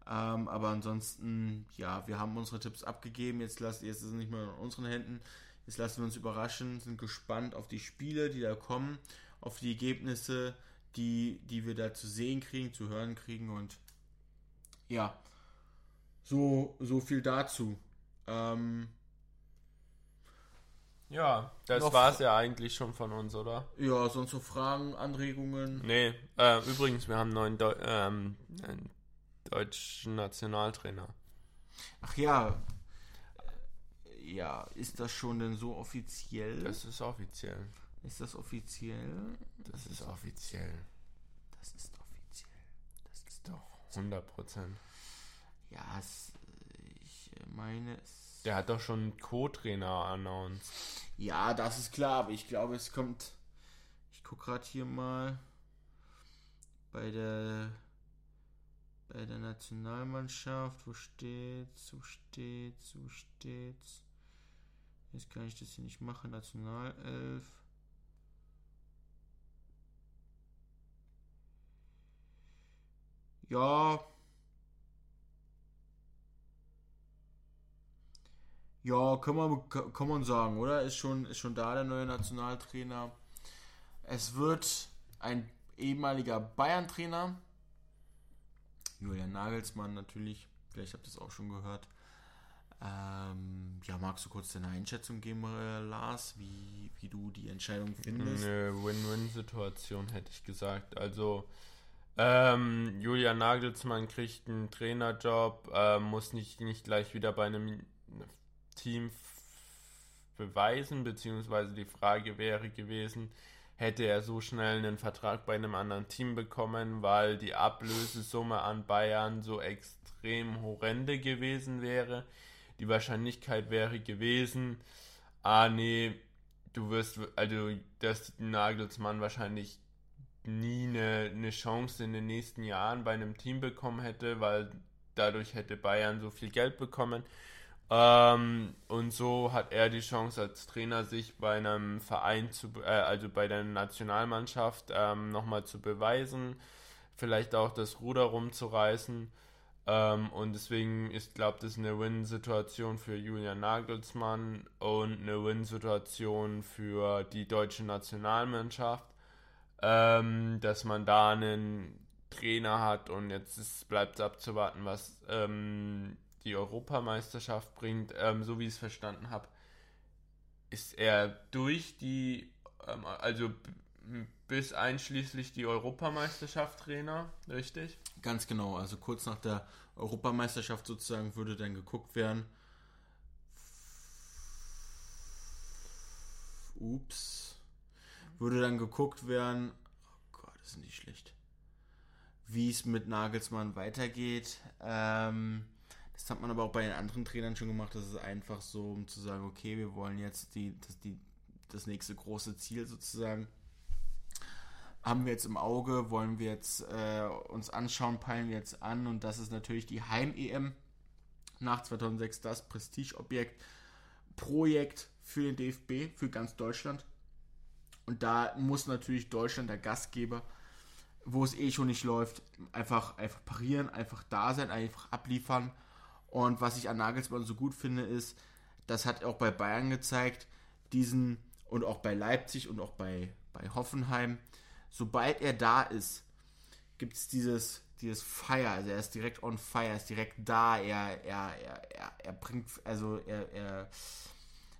A: Ähm, aber ansonsten, ja, wir haben unsere Tipps abgegeben. Jetzt, lasst, jetzt ist es nicht mehr in unseren Händen. Jetzt lassen wir uns überraschen, sind gespannt auf die Spiele, die da kommen, auf die Ergebnisse, die, die wir da zu sehen kriegen, zu hören kriegen. Und ja, so, so viel dazu. Ähm,
B: ja, das war es ja eigentlich schon von uns, oder?
A: Ja, sonst noch Fragen, Anregungen?
B: Nee, äh, übrigens, wir haben einen neuen Deu ähm, einen deutschen Nationaltrainer.
A: Ach ja. Ja, ist das schon denn so offiziell?
B: Das ist offiziell.
A: Ist das offiziell?
B: Das ist offiziell.
A: Das ist offiziell.
B: Das ist doch 100 Prozent.
A: Ja, es, ich meine es
B: der hat doch schon einen Co-Trainer announced.
A: Ja, das ist klar, aber ich glaube, es kommt. Ich gucke gerade hier mal bei der bei der Nationalmannschaft. Wo steht's? Wo steht's? Wo steht's? Jetzt kann ich das hier nicht machen. Nationalelf. Ja, Ja, kann man, kann man sagen, oder? Ist schon, ist schon da der neue Nationaltrainer. Es wird ein ehemaliger Bayern-Trainer. Julian Nagelsmann natürlich. Vielleicht habt ihr es auch schon gehört. Ähm, ja, magst du kurz deine Einschätzung geben, äh, Lars, wie, wie du die Entscheidung findest?
B: Eine Win-Win-Situation hätte ich gesagt. Also, ähm, Julian Nagelsmann kriegt einen Trainerjob, äh, muss nicht, nicht gleich wieder bei einem Team beweisen, beziehungsweise die Frage wäre gewesen, hätte er so schnell einen Vertrag bei einem anderen Team bekommen, weil die Ablösesumme an Bayern so extrem horrende gewesen wäre. Die Wahrscheinlichkeit wäre gewesen, ah nee, du wirst, also dass Nagelsmann wahrscheinlich nie eine, eine Chance in den nächsten Jahren bei einem Team bekommen hätte, weil dadurch hätte Bayern so viel Geld bekommen. Ähm, und so hat er die Chance als Trainer, sich bei einem Verein zu, äh, also bei der Nationalmannschaft ähm, nochmal zu beweisen, vielleicht auch das Ruder rumzureißen. Ähm, und deswegen ist, glaube ich, das eine Win-Situation für Julian Nagelsmann und eine Win-Situation für die deutsche Nationalmannschaft, ähm, dass man da einen Trainer hat und jetzt bleibt es abzuwarten, was ähm, die Europameisterschaft bringt, ähm, so wie ich es verstanden habe, ist er durch die, ähm, also bis einschließlich die Europameisterschaft Trainer, richtig?
A: Ganz genau, also kurz nach der Europameisterschaft sozusagen würde dann geguckt werden. Ups. Würde dann geguckt werden. Oh Gott, das ist nicht schlecht. Wie es mit Nagelsmann weitergeht. Ähm, das hat man aber auch bei den anderen Trainern schon gemacht. Das ist einfach so, um zu sagen, okay, wir wollen jetzt die, das, die, das nächste große Ziel sozusagen. Haben wir jetzt im Auge, wollen wir jetzt äh, uns anschauen, peilen wir jetzt an. Und das ist natürlich die Heim-EM nach 2006, das Prestigeobjekt, Projekt für den DFB, für ganz Deutschland. Und da muss natürlich Deutschland der Gastgeber, wo es eh schon nicht läuft, einfach, einfach parieren, einfach da sein, einfach abliefern und was ich an Nagelsmann so gut finde, ist, das hat er auch bei Bayern gezeigt, diesen und auch bei Leipzig und auch bei, bei Hoffenheim, sobald er da ist, gibt es dieses, dieses Fire, also er ist direkt on fire, er ist direkt da, er, er, er, er, bringt, also er, er,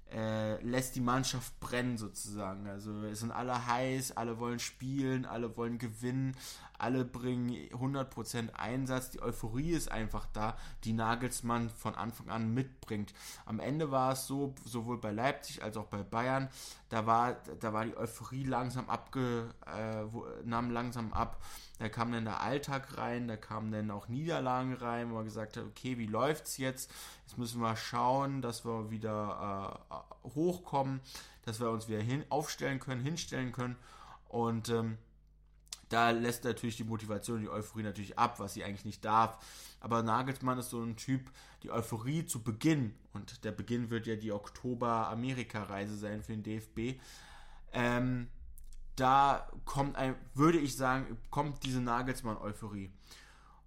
A: er lässt die Mannschaft brennen sozusagen. Also es sind alle heiß, alle wollen spielen, alle wollen gewinnen, alle bringen 100% Einsatz, die Euphorie ist einfach da, die Nagelsmann von Anfang an mitbringt. Am Ende war es so, sowohl bei Leipzig als auch bei Bayern, da war, da war die Euphorie langsam abge, äh, nahm langsam ab. Da kam dann der Alltag rein, da kamen dann auch Niederlagen rein, wo man gesagt hat, okay, wie läuft's jetzt? Jetzt müssen wir schauen, dass wir wieder äh, hochkommen, dass wir uns wieder hin, aufstellen können, hinstellen können. Und ähm, da lässt natürlich die Motivation, die Euphorie natürlich ab, was sie eigentlich nicht darf. Aber Nagelsmann ist so ein Typ, die Euphorie zu Beginn, und der Beginn wird ja die Oktober-Amerika-Reise sein für den DFB, ähm, da kommt ein, würde ich sagen, kommt diese Nagelsmann-Euphorie.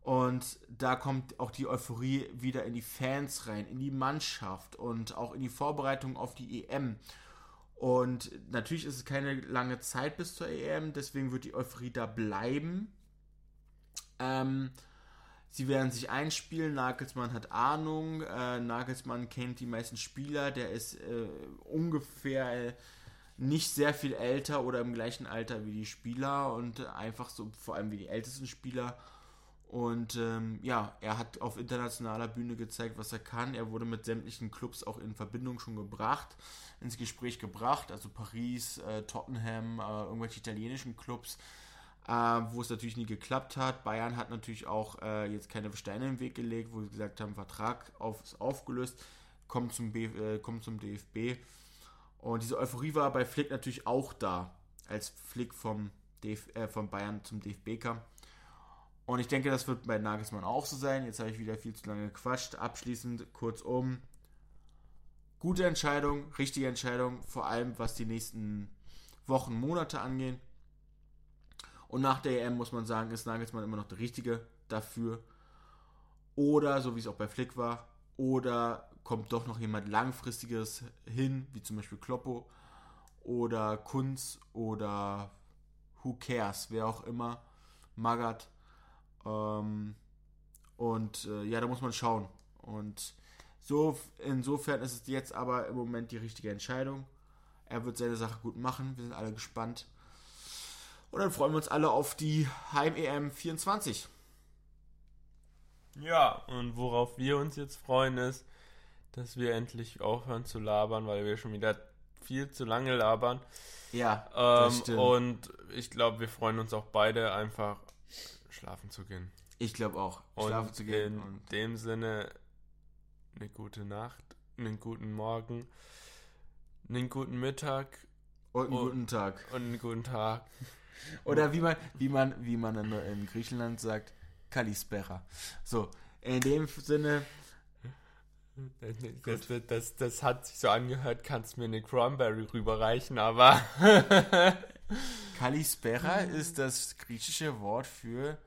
A: Und da kommt auch die Euphorie wieder in die Fans rein, in die Mannschaft und auch in die Vorbereitung auf die EM. Und natürlich ist es keine lange Zeit bis zur EM, deswegen wird die Euphorie da bleiben. Ähm, sie werden sich einspielen. Nagelsmann hat Ahnung. Äh, Nagelsmann kennt die meisten Spieler. Der ist äh, ungefähr äh, nicht sehr viel älter oder im gleichen Alter wie die Spieler und einfach so vor allem wie die ältesten Spieler. Und ähm, ja, er hat auf internationaler Bühne gezeigt, was er kann. Er wurde mit sämtlichen Clubs auch in Verbindung schon gebracht, ins Gespräch gebracht. Also Paris, äh, Tottenham, äh, irgendwelche italienischen Clubs, äh, wo es natürlich nie geklappt hat. Bayern hat natürlich auch äh, jetzt keine Steine im Weg gelegt, wo sie gesagt haben, Vertrag auf, ist aufgelöst, kommt zum, B, äh, kommt zum DFB. Und diese Euphorie war bei Flick natürlich auch da, als Flick vom, DF, äh, von Bayern zum DFB kam. Und ich denke, das wird bei Nagelsmann auch so sein. Jetzt habe ich wieder viel zu lange gequatscht. Abschließend, kurzum. Gute Entscheidung, richtige Entscheidung, vor allem was die nächsten Wochen, Monate angeht. Und nach der EM muss man sagen, ist Nagelsmann immer noch der Richtige dafür. Oder, so wie es auch bei Flick war, oder kommt doch noch jemand Langfristiges hin, wie zum Beispiel Kloppo oder Kunz oder Who Cares, wer auch immer, Magath ähm, und äh, ja, da muss man schauen. Und so, insofern ist es jetzt aber im Moment die richtige Entscheidung. Er wird seine Sache gut machen. Wir sind alle gespannt. Und dann freuen wir uns alle auf die Heim-EM 24.
B: Ja, und worauf wir uns jetzt freuen ist, dass wir endlich aufhören zu labern, weil wir schon wieder viel zu lange labern.
A: Ja,
B: ähm, und ich glaube, wir freuen uns auch beide einfach schlafen zu gehen.
A: Ich glaube auch, schlafen
B: und
A: zu gehen.
B: In dem Sinne, eine gute Nacht, einen guten Morgen, einen guten Mittag.
A: Und einen und, guten Tag.
B: Und einen guten Tag.
A: Oder wie man, wie man, wie man in Griechenland sagt, Kalispera. So, in dem Sinne.
B: Das, das, das, hat sich so angehört, kannst mir eine Cranberry rüberreichen, aber.
A: Kalispera ist das griechische Wort für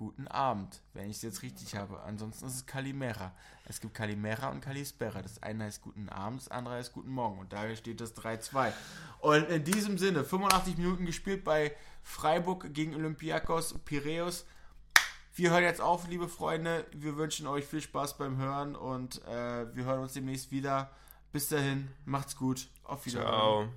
A: guten Abend, wenn ich es jetzt richtig habe. Ansonsten ist es Kalimera. Es gibt Kalimera und Kalispera. Das eine heißt guten Abend, das andere heißt guten Morgen. Und daher steht das 3-2. Und in diesem Sinne, 85 Minuten gespielt bei Freiburg gegen Olympiakos Piräus. Wir hören jetzt auf, liebe Freunde. Wir wünschen euch viel Spaß beim Hören und äh, wir hören uns demnächst wieder. Bis dahin, macht's gut. Auf Wiedersehen. Ciao.